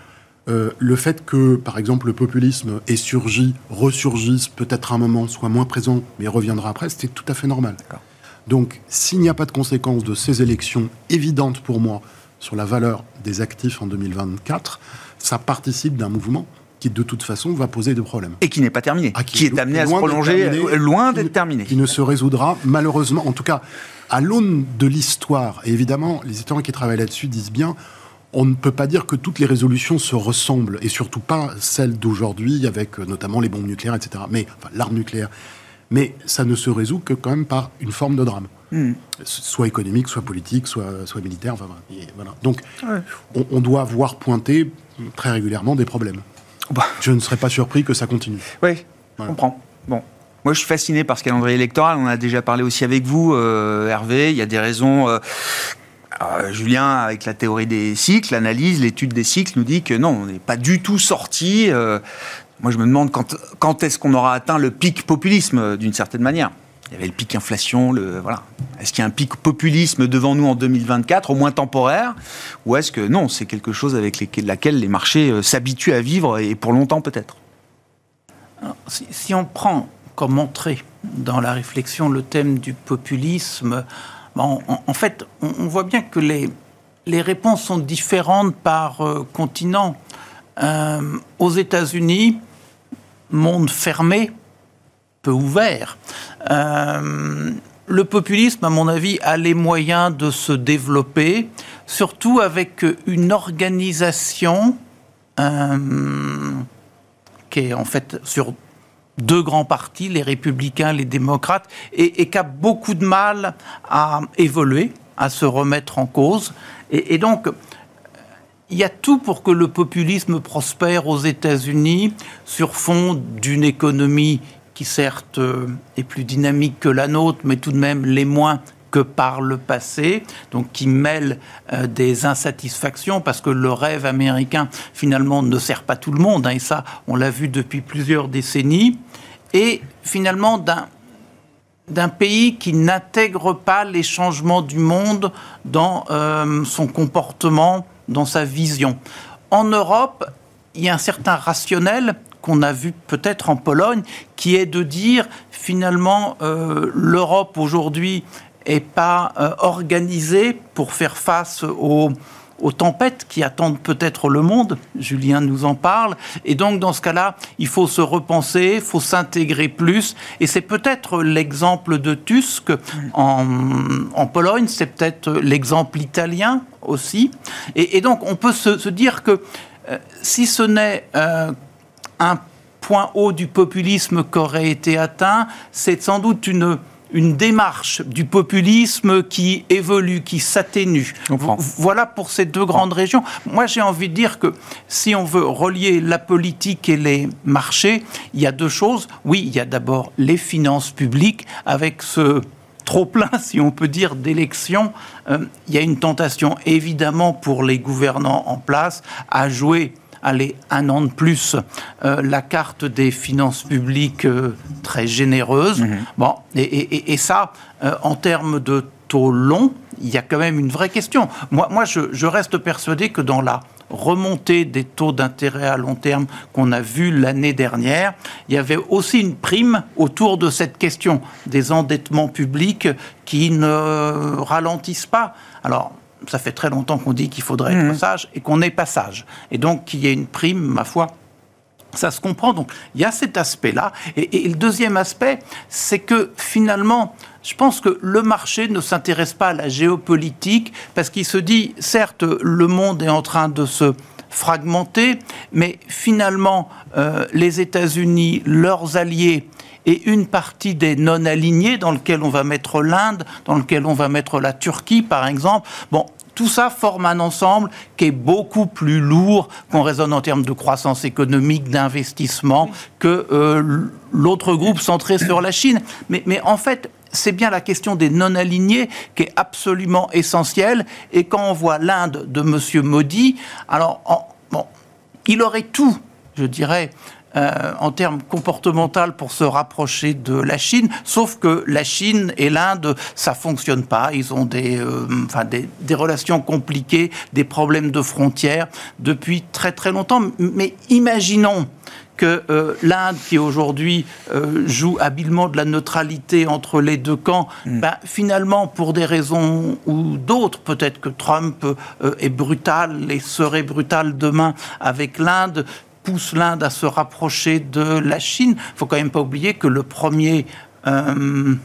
euh, le fait que, par exemple, le populisme ait surgi, ressurgisse, peut-être à un moment soit moins présent, mais reviendra après, c'était tout à fait normal. Donc, s'il n'y a pas de conséquences de ces élections évidentes pour moi sur la valeur des actifs en 2024, ça participe d'un mouvement qui, de toute façon, va poser des problèmes. Et qui n'est pas terminé, ah, qui, qui, est amené à se prolonger, terminé, loin d'être terminé. Qui ne se résoudra, malheureusement, en tout cas, à l'aune de l'histoire, et évidemment, les historiens qui travaillent là-dessus disent bien, on ne peut pas dire que toutes les résolutions se ressemblent, et surtout pas celles d'aujourd'hui, avec euh, notamment les bombes nucléaires, etc. Mais, enfin, l'arme nucléaire. Mais ça ne se résout que quand même par une forme de drame. Mm. Soit économique, soit politique, soit, soit militaire. Enfin, voilà. Donc, ouais. on, on, doit voir pointer très régulièrement des problèmes. Bah. Je ne serais pas surpris que ça continue. Oui, voilà. je comprends. Bon. Moi, je suis fasciné par ce calendrier électoral. On a déjà parlé aussi avec vous, euh, Hervé. Il y a des raisons euh, euh, Julien, avec la théorie des cycles, l'analyse, l'étude des cycles, nous dit que non, on n'est pas du tout sorti. Moi, je me demande quand, quand est-ce qu'on aura atteint le pic populisme, d'une certaine manière. Il y avait le pic inflation, voilà. Est-ce qu'il y a un pic populisme devant nous en 2024, au moins temporaire, ou est-ce que non, c'est quelque chose avec les, laquelle les marchés euh, s'habituent à vivre et pour longtemps peut-être? Si, on prend comme entrée dans la réflexion le thème du populisme, en, fait, on, voit bien que les, les réponses sont différentes par euh, continent. Euh, aux États-Unis, monde fermé, ouvert. Euh, le populisme, à mon avis, a les moyens de se développer, surtout avec une organisation euh, qui est en fait sur deux grands partis, les républicains, les démocrates, et, qui a beaucoup de mal à évoluer, à se remettre en cause. Et, donc, il y a tout pour que le populisme prospère aux États-Unis sur fond d'une économie qui certes est plus dynamique que la nôtre, mais tout de même les moins que par le passé, donc qui mêle euh, des insatisfactions, parce que le rêve américain, finalement, ne sert pas tout le monde, hein, et ça, on l'a vu depuis plusieurs décennies, et finalement d'un d'un pays qui n'intègre pas les changements du monde dans euh, son comportement, dans sa vision. En Europe, il y a un certain rationnel qu'on a vu peut-être en Pologne, qui est de dire finalement euh, l'Europe aujourd'hui n'est pas euh, organisée pour faire face aux, tempêtes qui attendent peut-être le monde. Julien nous en parle. Et donc, dans ce cas-là, il faut se repenser, il faut s'intégrer plus. Et c'est peut-être l'exemple de Tusk en, Pologne, c'est peut-être l'exemple italien aussi. Et, donc, on peut se, dire que euh, si ce n'est un point haut du populisme qui aurait été atteint, c'est sans doute une, une démarche du populisme qui évolue, qui s'atténue. Voilà pour ces deux grandes régions. Moi, j'ai envie de dire que si on veut relier la politique et les marchés, il y a deux choses. Oui, il y a d'abord les finances publiques avec ce trop plein, si on peut dire, d'élections, euh, il y a une tentation évidemment pour les gouvernants en place à jouer aller un an de plus euh, la carte des finances publiques euh, très généreuse. Mmh. Bon, et, et, et ça, euh, en termes de taux longs, il y a quand même une vraie question. Moi, moi je, je reste persuadé que dans la remontée des taux d'intérêt à long terme qu'on a vu l'année dernière, il y avait aussi une prime autour de cette question des endettements publics qui ne ralentissent pas. Alors, ça fait très longtemps qu'on dit qu'il faudrait être mmh. sage et qu'on n'est pas sage. Et donc qu'il y ait une prime, ma foi, ça se comprend. Donc il y a cet aspect-là. Et, et, le deuxième aspect, c'est que finalement, je pense que le marché ne s'intéresse pas à la géopolitique parce qu'il se dit, certes, le monde est en train de se fragmenter, mais finalement, euh, les États-Unis, leurs alliés, et une partie des non-alignés, dans lequel on va mettre l'Inde, dans lequel on va mettre la Turquie, par exemple. Bon, tout ça forme un ensemble qui est beaucoup plus lourd, qu'on raisonne en termes de croissance économique, d'investissement, que euh, l'autre groupe centré sur la Chine. Mais, en fait, c'est bien la question des non-alignés qui est absolument essentielle. Et quand on voit l'Inde de M. Modi, alors, bon, il aurait tout, je dirais, euh, en termes comportementaux pour se rapprocher de la Chine, sauf que la Chine et l'Inde, ça fonctionne pas. Ils ont des, euh, enfin des, des, relations compliquées, des problèmes de frontières depuis très très longtemps. Mais imaginons que euh, l'Inde, qui aujourd'hui euh, joue habilement de la neutralité entre les deux camps, mm. ben, finalement, pour des raisons ou d'autres, peut-être que Trump euh, est brutal et serait brutal demain avec l'Inde, pousse l'Inde à se rapprocher de la Chine. Il ne faut quand même pas oublier que le premier euh,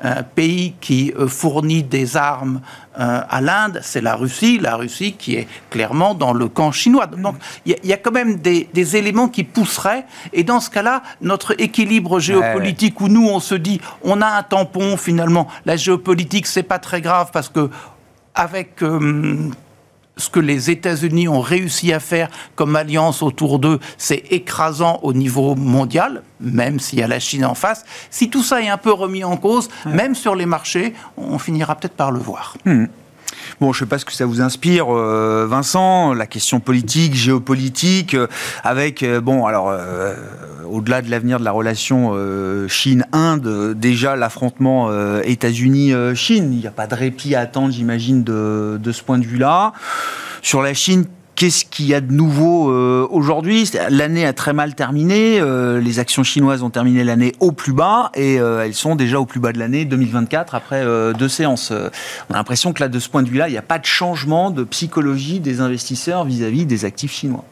un pays qui euh, fournit des armes euh, à l'Inde, c'est la Russie, la Russie qui est clairement dans le camp chinois. Donc il y, y, a quand même des, des, éléments qui pousseraient, et dans ce cas-là, notre équilibre géopolitique, où nous on se dit, on a un tampon finalement, la géopolitique c'est pas très grave parce que avec euh, ce que les États-Unis ont réussi à faire comme alliance autour d'eux, c'est écrasant au niveau mondial, même s'il y a la Chine en face. Si tout ça est un peu remis en cause, ouais. même sur les marchés, on finira peut-être par le voir. Mmh. Bon, je ne sais pas ce que ça vous inspire, euh, Vincent, la question politique, géopolitique, euh, avec, euh, bon, alors, au-delà de l'avenir de la relation Chine-Inde, déjà l'affrontement États-Unis-Chine, il n'y a pas de répit à attendre, j'imagine, de ce point de vue-là. Sur la Chine, Qu'est-ce qu'il y a de nouveau euh, aujourd'hui? L'année a très mal terminé. Euh, les actions chinoises ont terminé l'année au plus bas et euh, elles sont déjà au plus bas de l'année 2024 après deux séances. On a l'impression que là, de ce point de vue-là, il n'y a pas de changement de psychologie des investisseurs vis-à-vis -vis des actifs chinois.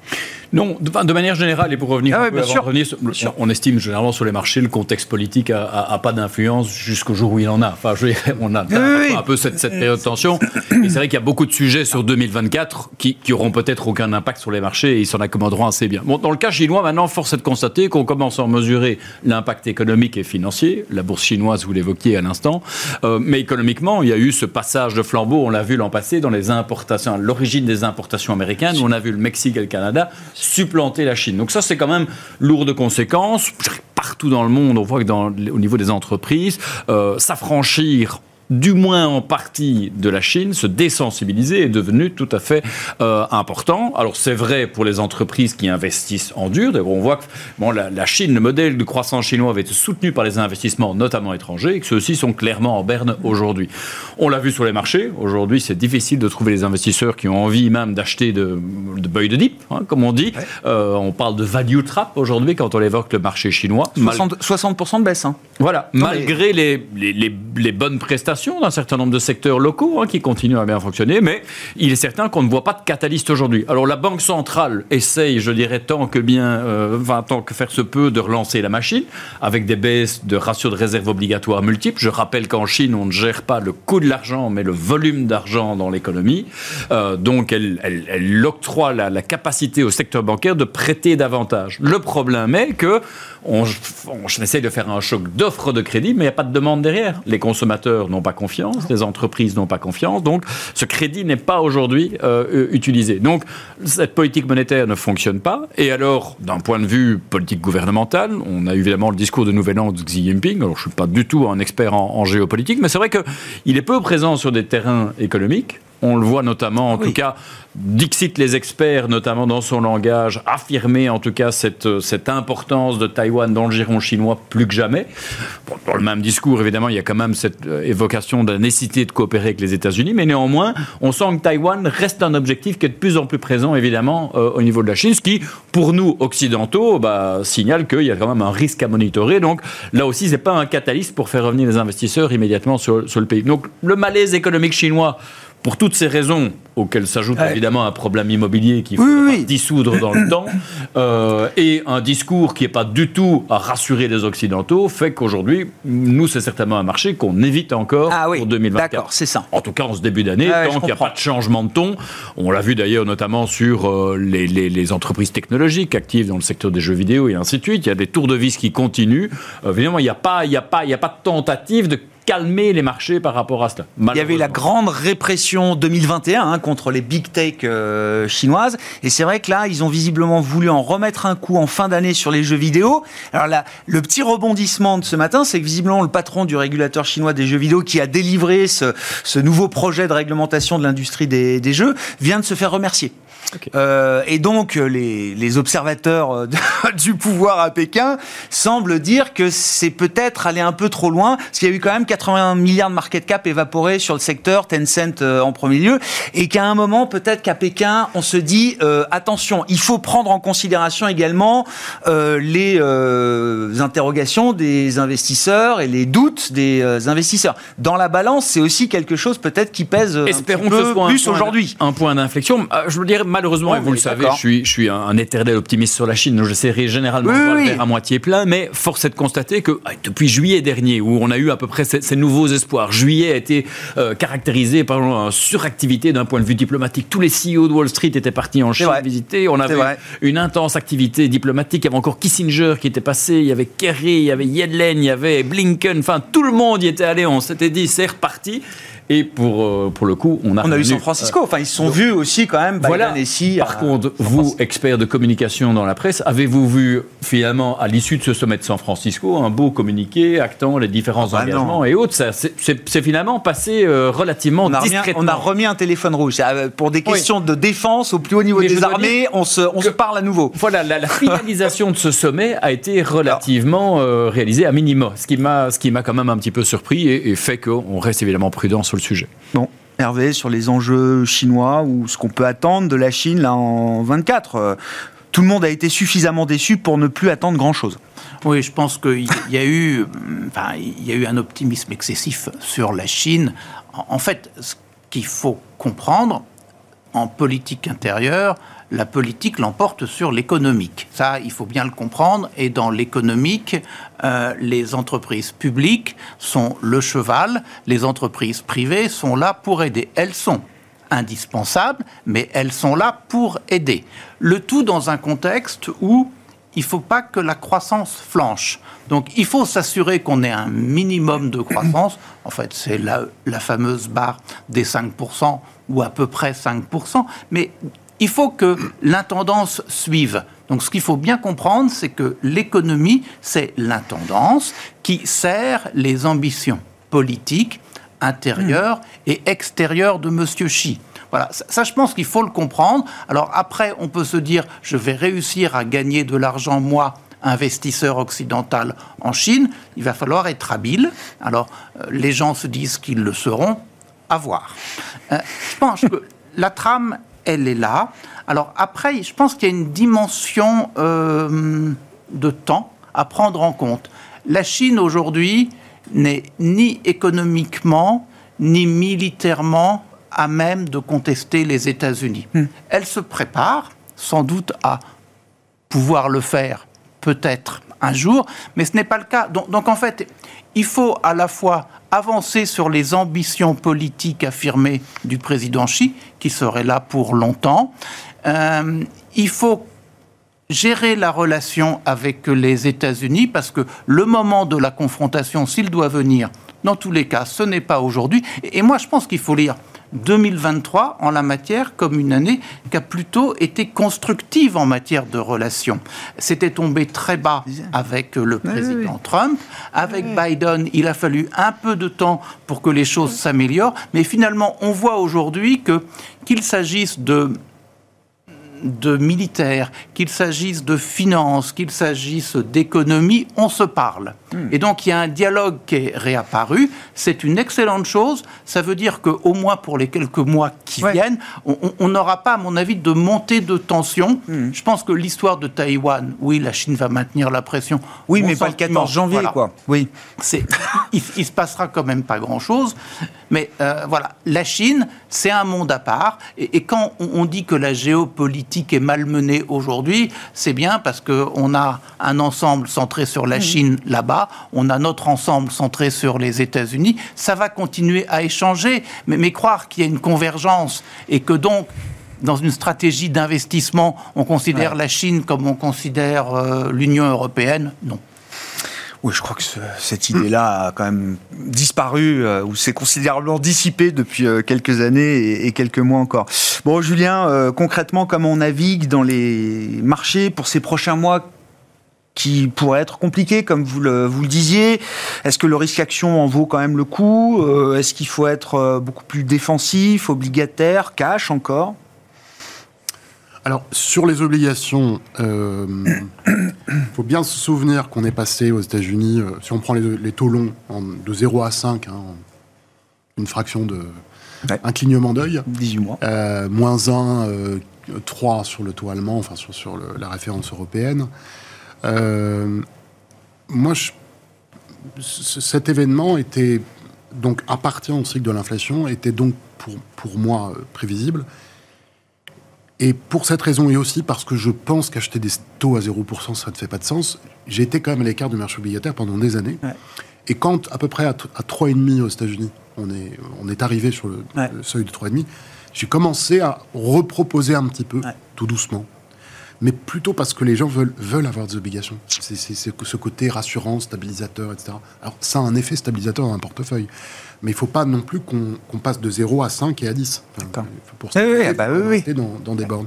Non, de, de, manière générale, et pour revenir, ah ouais, bien sûr. revenir sur, bien on, on, estime généralement sur les marchés, le contexte politique n'a pas d'influence jusqu'au jour où il en a. Enfin, je, on a oui, un peu cette, cette, période de tension. Et c'est vrai qu'il y a beaucoup de sujets sur 2024 qui, qui auront peut-être aucun impact sur les marchés et ils s'en accommoderont assez bien. Bon, dans le cas chinois, maintenant, force est de constater qu'on commence à mesurer l'impact économique et financier. La bourse chinoise, vous l'évoquiez à l'instant. Euh, mais économiquement, il y a eu ce passage de flambeau, on l'a vu l'an passé, dans les importations, l'origine des importations américaines, on a vu le Mexique et le Canada supplanter la Chine. Donc ça, c'est quand même lourd de conséquences. Partout dans le monde, on voit que au niveau des entreprises, euh, s'affranchir du moins en partie de la Chine, se désensibiliser est devenu tout à fait euh, important. Alors c'est vrai pour les entreprises qui investissent en dur. On voit que bon, la, Chine, le modèle de croissance chinois avait été soutenu par les investissements, notamment étrangers, et que ceux-ci sont clairement en berne aujourd'hui. On l'a vu sur les marchés. Aujourd'hui, c'est difficile de trouver les investisseurs qui ont envie même d'acheter de, de de dip, hein, comme on dit. Euh, on parle de value trap aujourd'hui quand on évoque le marché chinois. 60%, de baisse. Hein. Voilà, malgré les, les, les, bonnes prestations d'un certain nombre de secteurs locaux hein, qui continuent à bien fonctionner, mais il est certain qu'on ne voit pas de catalyste aujourd'hui. Alors la Banque centrale essaye, je dirais, tant que bien, euh, tant que faire se peut, de relancer la machine avec des baisses de ratios de réserve obligatoires multiples. Je rappelle qu'en Chine, on ne gère pas le coût de l'argent, mais le volume d'argent dans l'économie. Euh, donc elle, elle, elle octroie la, capacité au secteur bancaire de prêter davantage. Le problème est que on, essaye de faire un choc d'offres de crédit, mais il n'y a pas de demande derrière. Les consommateurs n'ont pas confiance, les entreprises n'ont pas confiance, donc ce crédit n'est pas aujourd'hui euh, utilisé. Donc cette politique monétaire ne fonctionne pas. Et alors, d'un point de vue politique gouvernemental, on a évidemment le discours de Nouvel An de Xi Jinping. Alors je ne suis pas du tout un expert en, en géopolitique, mais c'est vrai qu'il est peu présent sur des terrains économiques. On le voit notamment, en tout cas, Dixit les experts, notamment dans son langage, affirmer en tout cas cette, cette importance de Taïwan dans le giron chinois plus que jamais. dans le même discours, évidemment, il y a quand même cette euh, évocation de la nécessité de coopérer avec les États-Unis, mais néanmoins, on sent que Taïwan reste un objectif qui est de plus en plus présent, évidemment, euh, au niveau de la Chine, ce qui, pour nous occidentaux, bah, signale qu'il y a quand même un risque à monitorer. Donc là aussi, c'est pas un catalyste pour faire revenir les investisseurs immédiatement sur, sur le pays. Donc le malaise économique chinois pour toutes ces raisons, auxquelles s'ajoute évidemment un problème immobilier qu'il faut dissoudre dans le temps, euh, et un discours qui n'est pas du tout à rassurer les Occidentaux, fait qu'aujourd'hui, nous, c'est certainement un marché qu'on évite encore ah pour 2024. D'accord, c'est ça. En tout cas, en ce début d'année, tant qu'il n'y a pas de changement de ton. On l'a vu d'ailleurs notamment sur euh, les, entreprises technologiques actives dans le secteur des jeux vidéo et ainsi de suite. Il y a des tours de vis qui continuent. Euh, évidemment, il n'y a, pas, il y a, pas, il y a pas de tentative de calmer les marchés par rapport à cela. Il y avait la grande répression 2021 hein, contre les big tech euh, chinoises. Et c'est vrai que là, ils ont visiblement voulu en remettre un coup en fin d'année sur les jeux vidéo. Alors là, le petit rebondissement de ce matin, c'est que visiblement le patron du régulateur chinois des jeux vidéo qui a délivré ce, nouveau projet de réglementation de l'industrie des, des jeux vient de se faire remercier. Euh, et donc, euh, les, observateurs euh, du pouvoir à Pékin semblent dire que c'est peut-être aller un peu trop loin, parce qu'il y a eu quand même 80 milliards de market cap évaporés sur le secteur, Tencent en premier lieu, et qu'à un moment, peut-être qu'à Pékin, on se dit, attention, il faut prendre en considération également les interrogations des investisseurs et les doutes des investisseurs. Dans la balance, c'est aussi quelque chose peut-être qui pèse Espérons un peu plus aujourd'hui. Un point d'inflexion. Je veux dire, malheureusement, vous le savez, je suis, je suis un, éternel optimiste sur la Chine. Je serai généralement à moitié plein, mais force est de constater que ah, depuis juillet dernier, où on a eu à peu près ces, nouveaux espoirs, juillet a été euh, caractérisé par une suractivité d'un point de vue diplomatique. Tous les CEO de Wall Street étaient partis en Chine visiter. On avait une intense activité diplomatique. Il y avait encore Kissinger qui était passé, il y avait Kerry, il y avait Yellen, il y avait Blinken. Enfin, tout le monde y était allé. On s'était dit, c'est reparti. Et pour, euh, pour le coup, on a. On a eu San Francisco. Enfin, ils sont vus aussi quand même. Voilà. Par contre, vous, expert de communication dans la presse, avez-vous vu finalement à l'issue de ce sommet de San Francisco un beau communiqué actant les différents ah bah engagements et autres? C'est finalement passé euh, relativement on a discrètement. on a remis un téléphone rouge. Euh, pour des questions de défense au plus haut niveau des armées, on, se, on se parle à nouveau. Voilà, la, finalisation de ce sommet a été relativement réalisée à minima, ce qui m'a quand même un petit peu surpris et, et fait qu'on reste évidemment prudent sur le sujet. Bon. Hervé, sur les enjeux chinois ou ce qu'on peut attendre de la Chine là en 24 euh, Tout le monde a été suffisamment déçu pour ne plus attendre grand-chose. Oui, je pense qu'il y a eu, enfin, il y a eu un optimisme excessif sur la Chine. En fait, ce qu'il faut comprendre en politique intérieure, la politique l'emporte sur l'économique. Ça, il faut bien le comprendre. Et dans l'économique, euh, les entreprises publiques sont le cheval, les entreprises privées sont là pour aider. Elles sont indispensables, mais elles sont là pour aider. Le tout dans un contexte où il ne faut pas que la croissance flanche. Donc il faut s'assurer qu'on ait un minimum de croissance. En fait, c'est la, la fameuse barre des 5% ou à peu près 5%. Mais il faut que l'intendance suive. Donc ce qu'il faut bien comprendre, c'est que l'économie, c'est l'intendance qui sert les ambitions politiques intérieure et extérieure de Monsieur Xi. Voilà, ça, ça, je pense qu'il faut le comprendre. Alors après, on peut se dire, je vais réussir à gagner de l'argent, moi, investisseur occidental en Chine, il va falloir être habile. Alors, euh, les gens se disent qu'ils le seront, à voir. Euh, je pense que la trame, elle est là. Alors après, je pense qu'il y a une dimension euh, de temps à prendre en compte. La Chine aujourd'hui n'est ni économiquement ni militairement à même de contester les États-Unis. Hmm. Elle se prépare sans doute à pouvoir le faire peut-être un jour, mais ce n'est pas le cas. Donc, en fait, il faut à la fois avancer sur les ambitions politiques affirmées du président Xi, qui serait là pour longtemps. Euh, il faut gérer la relation avec les États-Unis, parce que le moment de la confrontation, s'il doit venir, dans tous les cas, ce n'est pas aujourd'hui. Et moi, je pense qu'il faut lire 2023 en la matière comme une année qui a plutôt été constructive en matière de relations. C'était tombé très bas avec le président Trump. Avec Biden, il a fallu un peu de temps pour que les choses s'améliorent. Mais finalement, on voit aujourd'hui que qu'il s'agisse de de militaires, qu'il s'agisse de finances, qu'il s'agisse d'économie, on se parle. Hmm. Et donc il y a un dialogue qui est réapparu. C'est une excellente chose. Ça veut dire qu'au moins pour les quelques mois qui viennent, on n'aura pas, à mon avis, de montée de tension. Hmm. Je pense que l'histoire de Taïwan, oui, la Chine va maintenir la pression. Oui, mais pas le 14 janvier, quoi. Oui. Il, il, se passera quand même pas grand-chose. Mais euh, voilà, la Chine, c'est un monde à part. Et, quand on, dit que la géopolitique est malmenée aujourd'hui, c'est bien parce qu'on a un ensemble centré sur la Chine là-bas, on a notre ensemble centré sur les États-Unis. Ça va continuer à échanger, mais, mais croire qu'il y a une convergence et que donc dans une stratégie d'investissement, on considère la Chine comme on considère euh, l'Union européenne, non. Oui, je crois que cette idée-là a quand même disparu euh, ou s'est considérablement dissipée depuis euh, quelques années et, quelques mois encore. Bon, Julien, euh, concrètement, comment on navigue dans les marchés pour ces prochains mois qui pourraient être compliqués, comme vous le, vous le disiez? Est-ce que le risque action en vaut quand même le coup? Est-ce qu'il faut être beaucoup plus défensif, obligataire, cash encore? Alors, sur les obligations, il euh, faut bien se souvenir qu'on est passé aux États-Unis, euh, si on prend les, taux longs, de 0 à 5, hein, une fraction de. Un clignement d'œil. 18 mois. Euh, moins 1, 3 sur le taux allemand, enfin sur, sur la référence européenne. moi, cet événement était donc appartient au cycle de l'inflation, était donc pour, pour moi prévisible. Et pour cette raison, et aussi parce que je pense qu'acheter des taux à 0%, ça ne fait pas de sens, j'ai été quand même à l'écart du marché obligataire pendant des années. Et quand, à peu près à, 3,5 aux États-Unis, on est, on est arrivé sur le, seuil de 3,5, j'ai commencé à reproposer un petit peu, tout doucement. Mais plutôt parce que les gens veulent, veulent avoir des obligations. C'est ce côté rassurant, stabilisateur, etc. Alors, ça a un effet stabilisateur dans un portefeuille mais il ne faut pas non plus qu'on passe de 0 à 5 et à 10. pour ça, oui, bah oui, dans, dans, des bornes.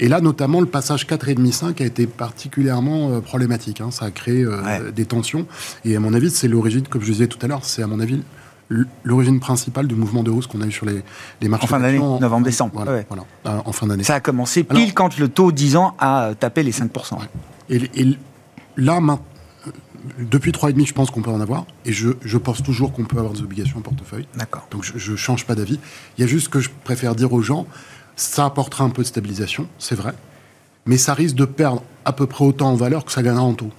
Et là, notamment, le passage 4,5-5 a été particulièrement euh, problématique. Hein. Ça a créé euh, des tensions. Et à mon avis, c'est l'origine, comme je disais tout à l'heure, c'est à mon avis l'origine principale du mouvement de hausse qu'on a eu sur les, les marchés. En fin d'année, novembre-décembre. Voilà, voilà, euh, en fin d'année. Ça a commencé pile quand le taux 10 ans a tapé les 5%. Et, et, là, maintenant, depuis 3,5, je pense qu'on peut en avoir. Et je, je pense toujours qu'on peut avoir des obligations en portefeuille. D'accord. Donc je ne change pas d'avis. Il y a juste que je préfère dire aux gens, ça apportera un peu de stabilisation, c'est vrai. Mais ça risque de perdre à peu près autant en valeur que ça gagnera en taux.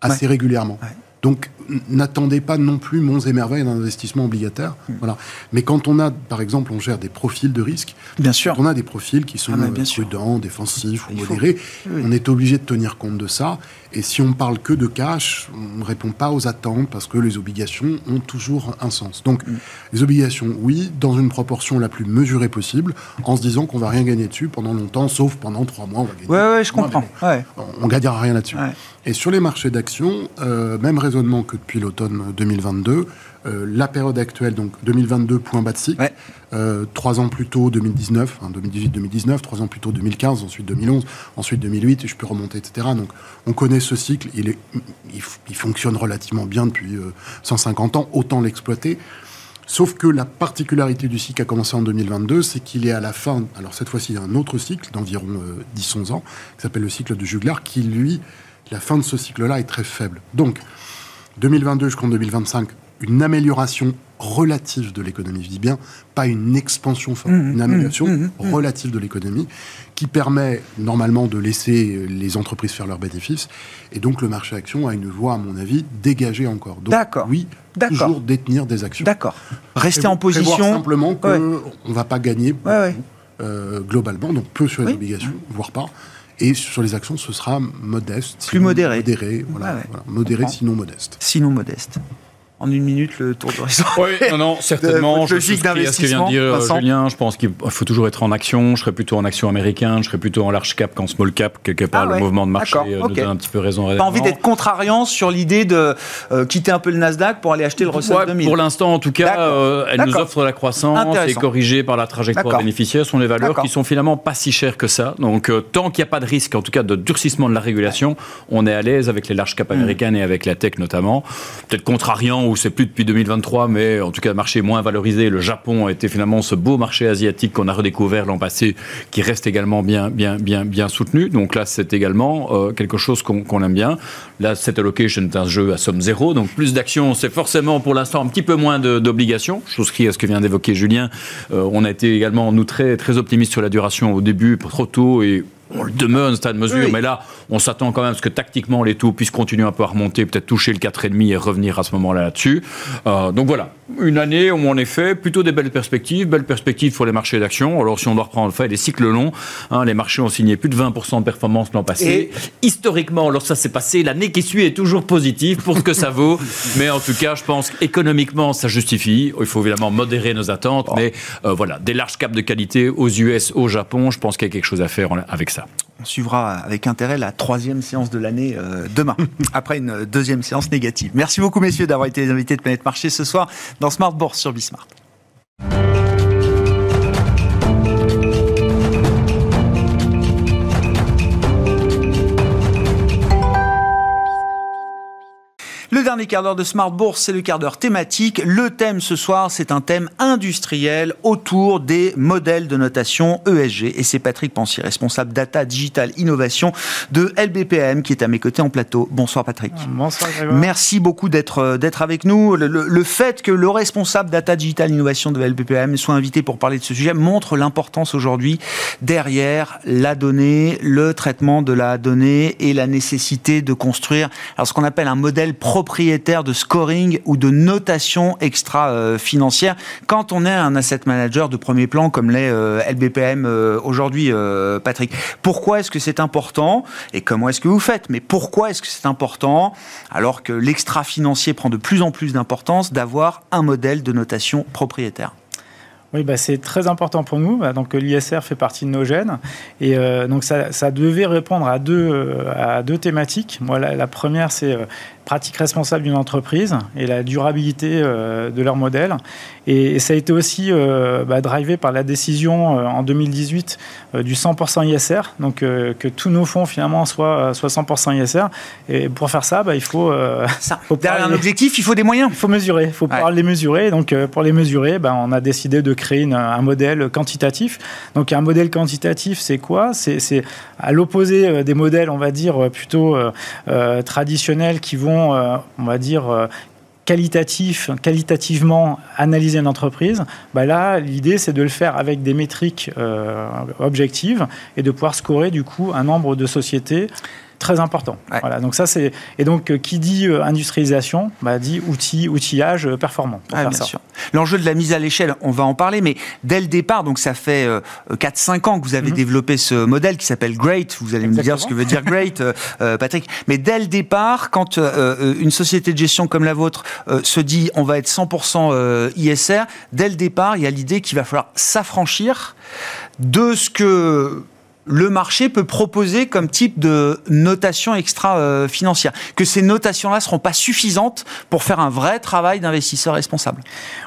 Assez régulièrement. Donc, n'attendez pas non plus monts et merveilles d'un investissement obligataire. Hmm. Voilà. Mais quand on a, par exemple, on gère des profils de risque, bien sûr. on a des profils qui sont ah, prudents, défensifs ou modérés, on est obligé de tenir compte de ça. Et si on parle que de cash, on ne répond pas aux attentes parce que les obligations ont toujours un sens. Donc, hmm. les obligations, oui, dans une proportion la plus mesurée possible, en se disant qu'on va rien gagner dessus pendant longtemps, sauf pendant trois mois, on va gagner. Ouais, ouais, je comprends. On, ne gagnera rien là-dessus. Et sur les marchés d'actions, euh, même raisonnement que depuis l'automne 2022. Euh, la période actuelle, donc 2022, point bas de cycle. Euh, trois ans plus tôt, 2019, 2018-2019, trois ans plus tôt, 2015, ensuite 2011, ensuite 2008, et je peux remonter, etc. Donc on connaît ce cycle, il, est, il, fonctionne relativement bien depuis 150 ans, autant l'exploiter. Sauf que la particularité du cycle a commencé en 2022, c'est qu'il est à la fin, alors cette fois-ci, il y a un autre cycle d'environ 10-11 ans, qui s'appelle le cycle de Juglar, qui lui, la fin de ce cycle-là est très faible. Donc, 2022 jusqu'en 2025, une amélioration relative de l'économie, je dis bien, pas une expansion forte, mmh, une amélioration mmh, mmh, relative de l'économie qui permet normalement de laisser les entreprises faire leurs bénéfices. Et donc le marché action a une voie, à mon avis, dégagée encore. D'accord. Oui, toujours détenir des actions. D'accord. Rester en position. simplement qu'on ne va pas gagner euh, globalement, donc peu sur les obligations, voire pas. Et sur les actions, ce sera modeste. Plus modéré. Modéré, voilà, modéré sinon modeste. Sinon modeste en une minute le tour d'horizon. Oui, non, non, certainement. je suis ce que vient de dire Julien. Je pense qu'il faut toujours être en action. Je serais plutôt en action américain. Je serais plutôt en large cap qu'en small cap. Quelque part, ah le mouvement de marché euh, nous donne un petit peu raison. Pas envie d'être contrariant sur l'idée de euh, quitter un peu le Nasdaq pour aller acheter le Russell ouais, 2000 Pour l'instant, en tout cas, euh, elle nous offre la croissance et corrigée par la trajectoire bénéficiaire. Ce sont des valeurs qui sont finalement pas si chères que ça. Donc, tant qu'il n'y a pas de risque, en tout cas de durcissement de la régulation, on est à l'aise avec les large cap hmm. américaines et avec la tech notamment. Peut-être contrariant ou c'est plus depuis 2000 2023, mais en tout cas, marché moins valorisé. Le Japon a été finalement ce beau marché asiatique qu'on a redécouvert l'an passé, qui reste également bien, bien, bien, bien soutenu. Donc là, c'est également euh, quelque chose qu'on aime bien. Là, cette allocation est un jeu à somme zéro, donc plus d'actions, c'est forcément pour l'instant un petit peu moins d'obligations. Je souscris à ce que vient d'évoquer Julien. Euh, on a été également, nous, très, très optimistes sur la duration au début, trop tôt, et on le demeure un stade de mesure, mais là, on s'attend quand même à ce que tactiquement, les taux puissent continuer un peu à remonter, peut-être toucher le 4,5 et revenir à ce moment-là là-dessus. Euh, donc voilà, une année où en effet, plutôt des belles perspectives, belles perspectives pour les marchés d'actions. Alors si on doit reprendre fait, des cycles longs, hein, les marchés ont signé plus de 20% de performance l'an passé. Et historiquement, alors ça s'est passé, l'année qui suit est toujours positive pour ce que ça vaut. mais en tout cas, je pense qu'économiquement, ça justifie. Il faut évidemment modérer nos attentes, mais euh, voilà, des larges caps de qualité aux US, au Japon, je pense qu'il y a quelque chose à faire avec ça. On suivra avec intérêt la troisième séance de l'année euh, demain, après une deuxième séance négative. Merci beaucoup, messieurs, d'avoir été les invités de Planète Marché ce soir dans Smart Bourse sur Bismart. Le dernier quart d'heure de Smart Bourse, c'est le quart d'heure thématique. Le thème ce soir, c'est un thème industriel autour des modèles de notation ESG. Et c'est Patrick Pensier, responsable Data Digital Innovation de LBPM, qui est à mes côtés en plateau. Bonsoir Patrick. Bonsoir Merci beaucoup d'être euh, d'être avec nous. Le, le, fait que le responsable Data Digital Innovation de LBPM soit invité pour parler de ce sujet montre l'importance aujourd'hui derrière la donnée, le traitement de la donnée et la nécessité de construire alors, ce qu'on appelle un modèle pro propriétaire de scoring ou de notation extra-financière quand on est un asset manager de premier plan comme l'est euh, LBPM euh, aujourd'hui, euh, Patrick. Pourquoi est-ce que c'est important et comment est-ce que vous faites? Mais pourquoi est-ce que c'est important alors que l'extra-financier prend de plus en plus d'importance d'avoir un modèle de notation propriétaire? Oui, bah, c'est très important pour nous. Bah, donc l'ISR fait partie de nos gènes et donc ça, ça, devait répondre à deux à deux thématiques. Moi, la, la première c'est pratique responsable d'une entreprise et la durabilité euh, de leur modèle. Et, ça a été aussi euh, bah, drivé par la décision euh, en 2018 du 100% ISR, donc que tous nos fonds finalement soient, 100% ISR. Et pour faire ça, bah, il faut... ça, derrière un objectif, il faut des moyens. Il faut mesurer, il faut pouvoir les mesurer. Donc pour les mesurer, bah, on a décidé de créer un modèle quantitatif. Donc un modèle quantitatif, c'est quoi? C'est à l'opposé des modèles, on va dire, plutôt traditionnels qui vont euh, on va dire, euh, qualitatif, qualitativement analyser une entreprise, bah là, l'idée, c'est de le faire avec des métriques euh, objectives et de pouvoir scorer, du coup, un nombre de sociétés très important. Voilà, donc ça c'est et donc euh, qui dit euh, industrialisation, bah, dit outil, outillage euh, performant. bien sûr. L'enjeu de la mise à l'échelle, on va en parler, mais dès le départ, donc ça fait 4-5 ans que vous avez mhm. développé ce modèle qui s'appelle Great. Vous allez me dire ce que veut dire Great, Patrick. Mais dès le départ, quand une société de gestion comme la vôtre se dit on va être 100% ISR, dès le départ, il y a l'idée qu'il va falloir s'affranchir de ce que le marché peut proposer comme type de notation extra-financière Que ces notations-là ne seront pas suffisantes pour faire un vrai travail d'investisseur responsable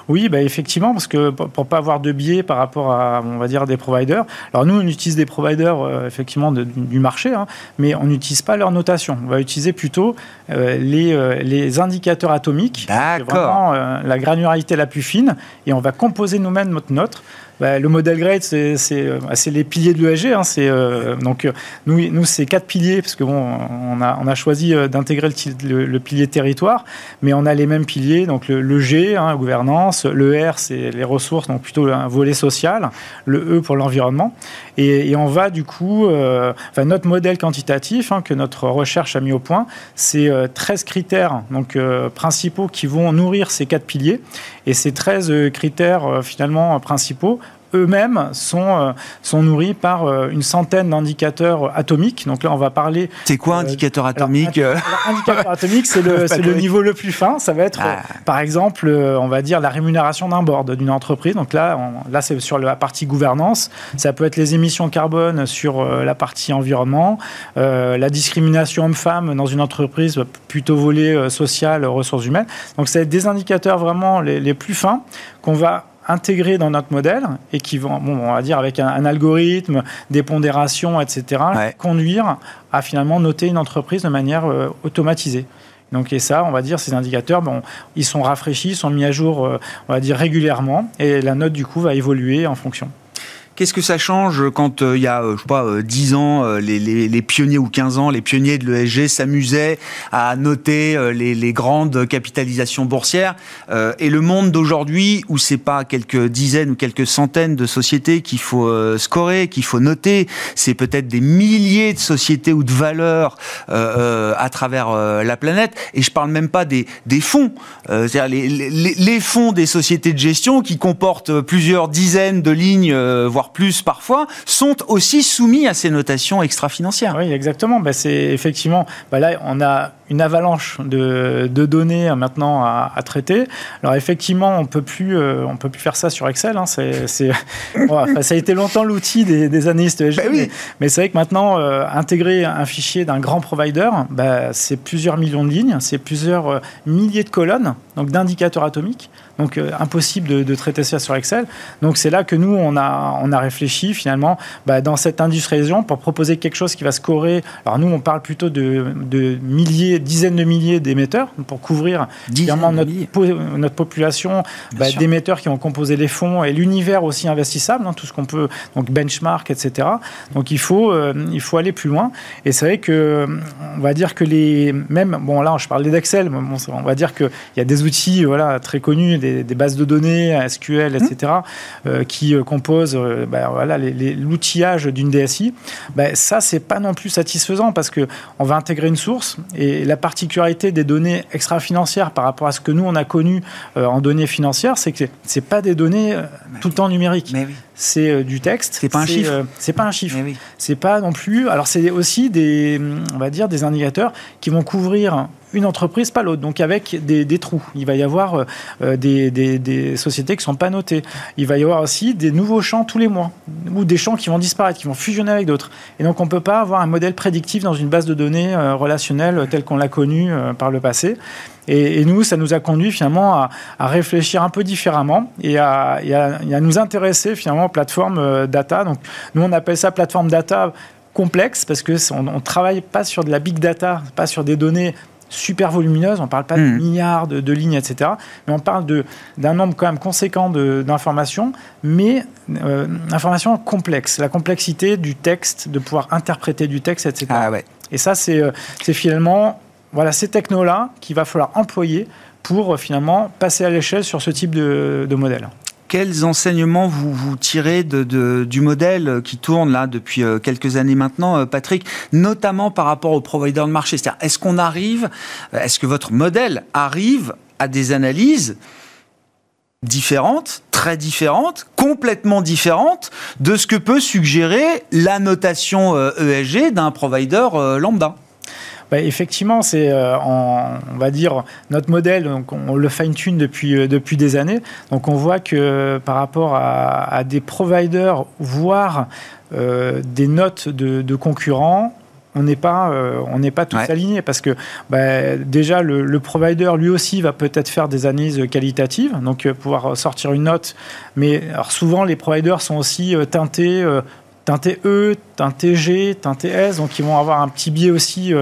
Oui, bah effectivement, parce que pour ne pas avoir de biais par rapport à, on va dire, des providers. Alors nous, on utilise des providers, euh, effectivement, du marché, hein, mais on n'utilise pas leur notation. On va utiliser plutôt euh, les, euh, les indicateurs atomiques. D'accord. la granularité la plus fine, et on va composer nous-mêmes notre note bah, le modèle grade, c'est euh, les piliers de l'ESG. Hein, euh, donc, euh, nous, nous c'est quatre piliers, parce que bon, on a, on a choisi d'intégrer le, pilier territoire, mais on a les mêmes piliers. Donc, le, G, hein, gouvernance, le R, c'est les ressources, donc plutôt un volet social, le E pour l'environnement. Et, on va, du coup, enfin, notre modèle quantitatif hein, que notre recherche a mis au point, c'est 13 critères donc, principaux qui vont nourrir ces quatre piliers. Et ces 13 critères, finalement, principaux, eux-mêmes sont, euh, sont nourris par euh, une centaine d'indicateurs atomiques. Donc là, on va parler. C'est quoi euh, indicateur atomique Indicateur atomique, c'est le, le niveau le plus fin. Ça va être, ah. par exemple, on va dire la rémunération d'un board d'une entreprise. Donc là, là c'est sur la partie gouvernance. Ça peut être les émissions carbone sur la partie environnement, la discrimination homme-femme dans une entreprise plutôt volée sociale, ressources humaines. Donc c'est des indicateurs vraiment les, les plus fins qu'on va intégrés dans notre modèle et qui vont, bon, on va dire avec un, algorithme, des pondérations, etc., conduire à finalement noter une entreprise de manière euh, automatisée. Donc, et ça, on va dire, ces indicateurs, bon, ils sont rafraîchis, sont mis à jour, euh, on va dire, régulièrement, et la note, du coup, va évoluer en fonction. Qu'est-ce que ça change quand euh, il y a, euh, je sais pas, 10 euh, ans, les, pionniers ou 15 ans, les pionniers de l'ESG s'amusaient à noter les, grandes capitalisations boursières et le monde d'aujourd'hui où c'est pas quelques dizaines ou quelques centaines de sociétés qu'il faut scorer, qu'il faut noter, c'est peut-être des milliers de sociétés ou de valeurs à travers la planète et je parle même pas des, fonds, c'est-à-dire les, fonds des sociétés de gestion qui comportent plusieurs dizaines de lignes, voire plus parfois, sont aussi soumis à ces notations extra-financières. Oui, exactement. Ben, c'est effectivement, ben là, on a une avalanche de, données maintenant à, traiter. Alors effectivement, on peut plus, euh, on peut plus faire ça sur Excel. Hein. C'est, ça a été longtemps l'outil des, analystes ben mais, c'est vrai que maintenant, euh, intégrer un fichier d'un grand provider, c'est plusieurs millions de lignes, c'est plusieurs euh, milliers de colonnes, donc d'indicateurs atomiques. Donc impossible de, traiter ça sur Excel. Donc c'est là que nous, on a, on a réfléchi finalement ben, dans cette industrialisation pour proposer quelque chose qui va scorer. Alors nous, on parle plutôt de, de milliers dizaines de milliers d'émetteurs pour couvrir notre, notre, population bah, d'émetteurs qui ont composé les fonds et l'univers aussi investissable, hein, tout ce qu'on peut, donc benchmark, etc. Donc il faut, euh, il faut aller plus loin. Et c'est vrai que, on va dire que les, même, bon là, je parlais d'Excel, on va dire qu'il y a des outils voilà, très connus, des, bases de données, SQL, etc., mmh. euh, qui euh, composent bah, voilà, l'outillage d'une DSI. Bah, ça, c'est pas non plus satisfaisant parce que on va intégrer une source et la particularité des données extra-financières par rapport à ce que nous, on a connu euh, en données financières, c'est que ce pas des données euh, tout le temps numériques. C'est euh, du texte. C'est pas un chiffre. c'est pas un chiffre. C'est pas non plus. Alors, c'est aussi des, on va dire, des indicateurs qui vont couvrir une entreprise, pas l'autre. Donc avec des, trous. Il va y avoir des, des, sociétés qui ne sont pas notées. Il va y avoir aussi des nouveaux champs tous les mois, ou des champs qui vont disparaître, qui vont fusionner avec d'autres. Et donc on ne peut pas avoir un modèle prédictif dans une base de données relationnelle telle qu'on l'a connue par le passé. Et, nous, ça nous a conduit finalement à, réfléchir un peu différemment et à, nous intéresser finalement aux plateformes euh, data. Donc nous, on appelle ça plateforme data complexe parce que on, ne travaille pas sur de la big data, pas sur des données super volumineuses, on ne parle pas de hmm. milliards de, lignes, etc. Mais on parle d'un nombre quand même conséquent d'informations, mais euh, informations complexes. La complexité du texte, de pouvoir interpréter du texte, etc. Ah ouais. Et ça, c'est euh, finalement voilà ces technos-là qu'il va falloir employer pour euh, finalement passer à l'échelle sur ce type de, modèle. Quels enseignements vous, tirez du modèle qui tourne là depuis euh, quelques années maintenant, euh, Patrick, notamment par rapport aux providers de marché? C'est-à-dire, est-ce qu'on arrive, est-ce que votre modèle arrive à des analyses différentes, très différentes, complètement différentes de ce que peut suggérer la notation ESG d'un provider lambda? Bah, Effectivement, c'est, on va dire, notre modèle, donc on, le fine-tune depuis, depuis des années. Donc on voit que par rapport à, des providers, voire des notes de concurrents, on n'est pas, euh, on n'est pas tous alignés parce que bah, déjà le, provider lui aussi va peut-être faire des analyses qualitatives, donc euh, pouvoir sortir une note. Mais alors souvent les providers sont aussi euh, teintés teinté E, teinté G, teinté S, donc ils vont avoir un petit biais aussi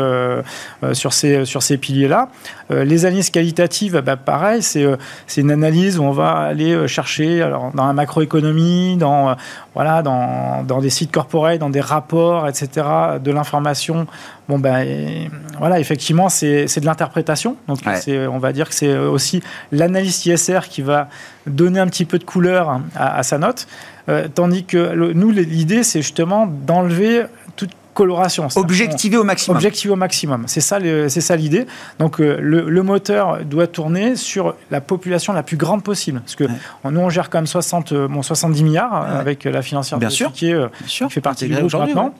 sur ces, sur ces piliers-là. les analyses qualitatives, bah, pareil, c'est une analyse où on va aller chercher alors, dans la macroéconomie, dans, voilà, dans, dans, des sites corporels, dans des rapports, etc., de l'information. Bon, ben, voilà, effectivement, c'est de l'interprétation. Donc, on va dire que c'est aussi l'analyse ISR qui va donner un petit peu de couleur à, sa note. Euh, tandis que nous, l'idée, c'est justement d'enlever toute coloration. Objectiver au maximum. Objectiver au maximum. C'est ça, c'est ça l'idée. Donc euh, le, moteur doit tourner sur la population la plus grande possible. Parce que nous, on gère quand même 60, bon, 70 milliards avec la financière Bien sûr. qui, euh, fait partie du groupe maintenant.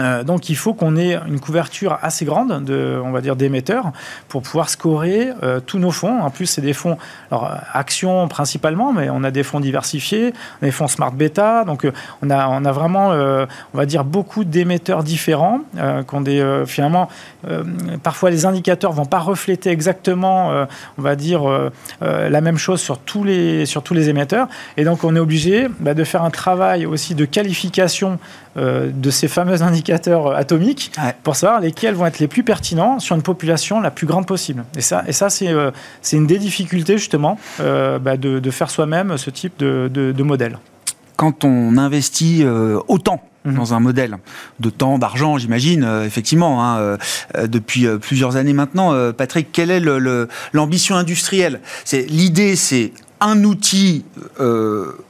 Euh, donc il faut qu'on ait une couverture assez grande de, on va dire, d'émetteurs pour pouvoir scorer euh, tous nos fonds. En plus, c'est des fonds, alors actions principalement, mais on a des fonds diversifiés, des fonds smart beta. Donc euh, on a, on a vraiment, on va dire, beaucoup d'émetteurs différents, qu'on des finalement, parfois les indicateurs vont pas refléter exactement, on va dire, la même chose sur tous les sur tous les émetteurs. Et donc on est obligé bah, de faire un travail aussi de qualification de ces fameux indicateurs atomiques pour savoir lesquels vont être les plus pertinents sur une population la plus grande possible. Et ça, et ça c'est euh, une des difficultés justement euh, bah, de, de, faire soi-même ce type de, de, modèle. Quand on investit euh, autant mhm. dans un modèle de temps, d'argent, j'imagine, effectivement, hein, depuis plusieurs années maintenant. Patrick, quelle est l'ambition industrielle? C'est L'idée, c'est un outil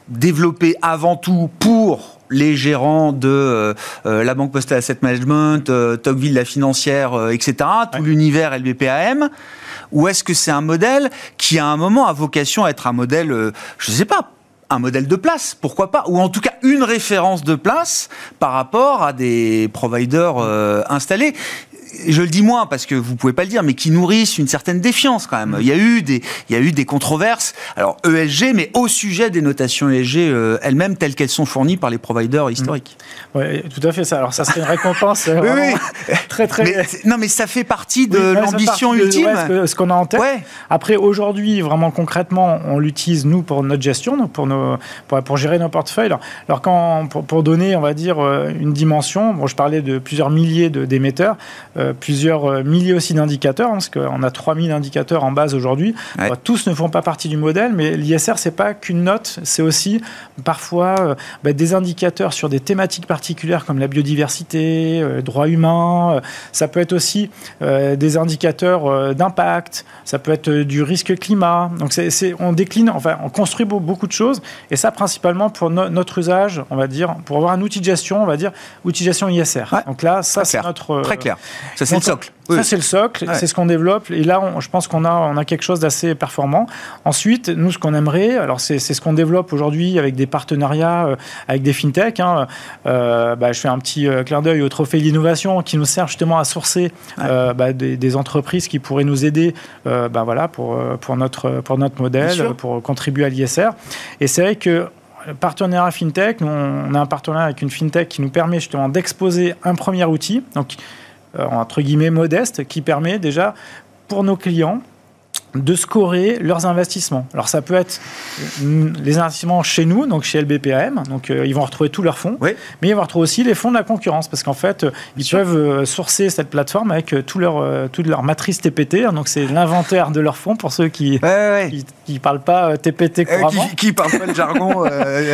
développé avant tout pour les gérants de euh, euh, la Banque Postale Asset Management, euh, Tocqueville la financière, etc., tout l'univers LBPAM Ou est-ce que c'est un modèle qui, à un moment, a vocation à être un modèle, je ne sais pas, un modèle de place, pourquoi pas Ou en tout cas une référence de place par rapport à des providers installés? Je le dis moi parce que vous pouvez pas le dire, mais qui nourrissent une certaine défiance quand même. Il y a eu des, il y a eu des controverses. Alors ESG, mais au sujet des notations ESG euh, elles-mêmes telles qu'elles sont fournies par les providers historiques. Oui, tout à fait ça. Alors ça serait une récompense euh, oui, oui. très très. non, mais ça fait partie de l'ambition ultime. ce qu'on a en tête. Après aujourd'hui, vraiment concrètement, on l'utilise nous pour notre gestion, pour nos, pour, pour gérer nos portefeuilles. Alors, quand pour, pour, donner, on va dire euh, une dimension. Bon, je parlais de plusieurs milliers d'émetteurs. Euh, plusieurs euh, milliers aussi d'indicateurs, hein, parce qu'on a 3000 indicateurs en base aujourd'hui. tous ne font pas partie du modèle, mais l'ISR, c'est pas qu'une note, c'est aussi parfois euh, bah, des indicateurs sur des thématiques particulières comme la biodiversité, le droit humain. ça peut être aussi des indicateurs d'impact, ça peut être du risque climat. Donc, on décline, enfin, on construit beaucoup de choses, et ça principalement pour notre usage, on va dire, pour avoir un outil de gestion, on va dire, outil de gestion ISR. Donc là, ça, c'est notre. Très clair. Ça, c'est le socle. Ça, c'est le socle, c'est ce qu'on développe. Et là, je pense qu'on a, on a quelque chose d'assez performant. Ensuite, nous, ce qu'on aimerait, alors c'est ce qu'on développe aujourd'hui avec des partenariats euh, avec des fintechs. Hein. Euh, bah, je fais un petit euh, clin d'œil au trophée d'innovation qui nous sert justement à sourcer bah, des, entreprises qui pourraient nous aider bah, voilà, pour, pour, notre, pour notre modèle, pour contribuer à l'ISR. Et c'est vrai que partenariat fintech, nous, on a un partenariat avec une fintech qui nous permet justement d'exposer un premier outil. Donc, euh, entre guillemets modeste qui permet déjà pour nos clients de scorer leurs investissements. Alors ça peut être euh, les investissements chez nous, donc chez LBPM, donc euh, ils vont retrouver tous leurs fonds, mais ils vont retrouver aussi les fonds de la concurrence, parce qu'en fait, euh, ils peuvent sourcer cette plateforme avec tout leur, toute leur matrice TPT, hein, donc c'est l'inventaire de leurs fonds pour ceux qui ne parlent pas TPT couramment. qui ne parlent pas le jargon.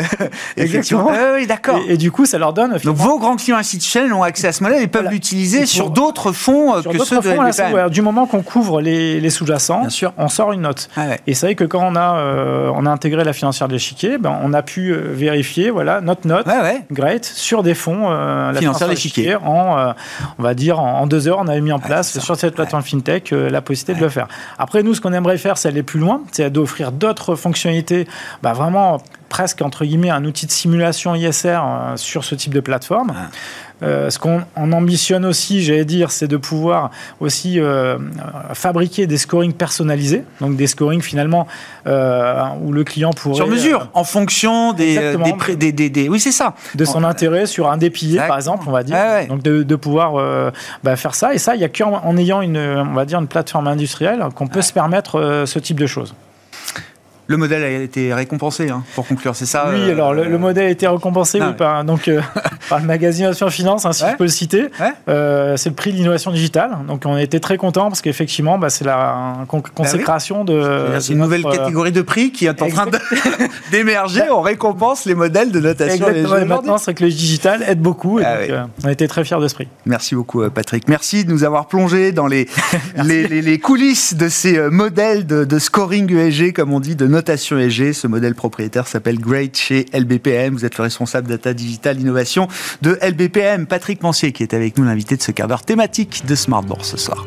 Exactement. oui, d'accord. Et, du coup, ça leur donne... Donc vos grands clients institutionnels ont accès à ce modèle et peuvent l'utiliser sur d'autres fonds que ceux de LBPM. du moment qu'on couvre les, les sous-jacents, On sort une note. Ah et c'est vrai que quand on a, euh, on a intégré la financière de l'échiquier, ben, on a pu euh, vérifier voilà, notre note, great, sur des fonds euh, la financière de l'échiquier. En, on va dire, en, deux heures, on avait mis en place sur cette plateforme FinTech la possibilité de le faire. Après, nous, ce qu'on aimerait faire, c'est aller plus loin, c'est d'offrir d'autres fonctionnalités ben, vraiment presque entre guillemets un outil de simulation ISR sur ce type de plateforme. Ah. Euh, ce qu'on ambitionne aussi, j'allais dire, c'est de pouvoir aussi euh, fabriquer des scorings personnalisés, donc des scorings finalement euh, où le client pourrait sur mesure, en fonction des, des, des, des, oui c'est ça, de son intérêt sur un des piliers par exemple, on va dire, donc de, pouvoir bah, faire ça. Et ça, il y a qu'en en ayant une, on va dire une plateforme industrielle qu'on peut se permettre ce type de choses. Le modèle a été récompensé, hein, pour conclure, c'est ça Oui, alors le, modèle a été récompensé oui, par, donc, par le magazine Innovation Finance, hein, si je peux le citer. Euh, c'est le prix de l'innovation digitale. Donc on a été très contents parce qu'effectivement, bah, c'est la bah consécration de. C'est une nouvelle euh, catégorie de prix qui est en train d'émerger. on récompense les modèles de notation. Exactement. maintenant, c'est que le digital aide beaucoup. Et ah donc, euh, on été très fiers de ce prix. Merci beaucoup, Patrick. Merci de nous avoir plongé dans les, les, coulisses de ces modèles de, de scoring ESG, comme on dit, de notation ESG. Ce modèle propriétaire s'appelle Great chez LBPM. Vous êtes le responsable data digital innovation de LBPM, Patrick Mancier, qui est avec nous l'invité de ce quart d'heure thématique de Smart ce soir.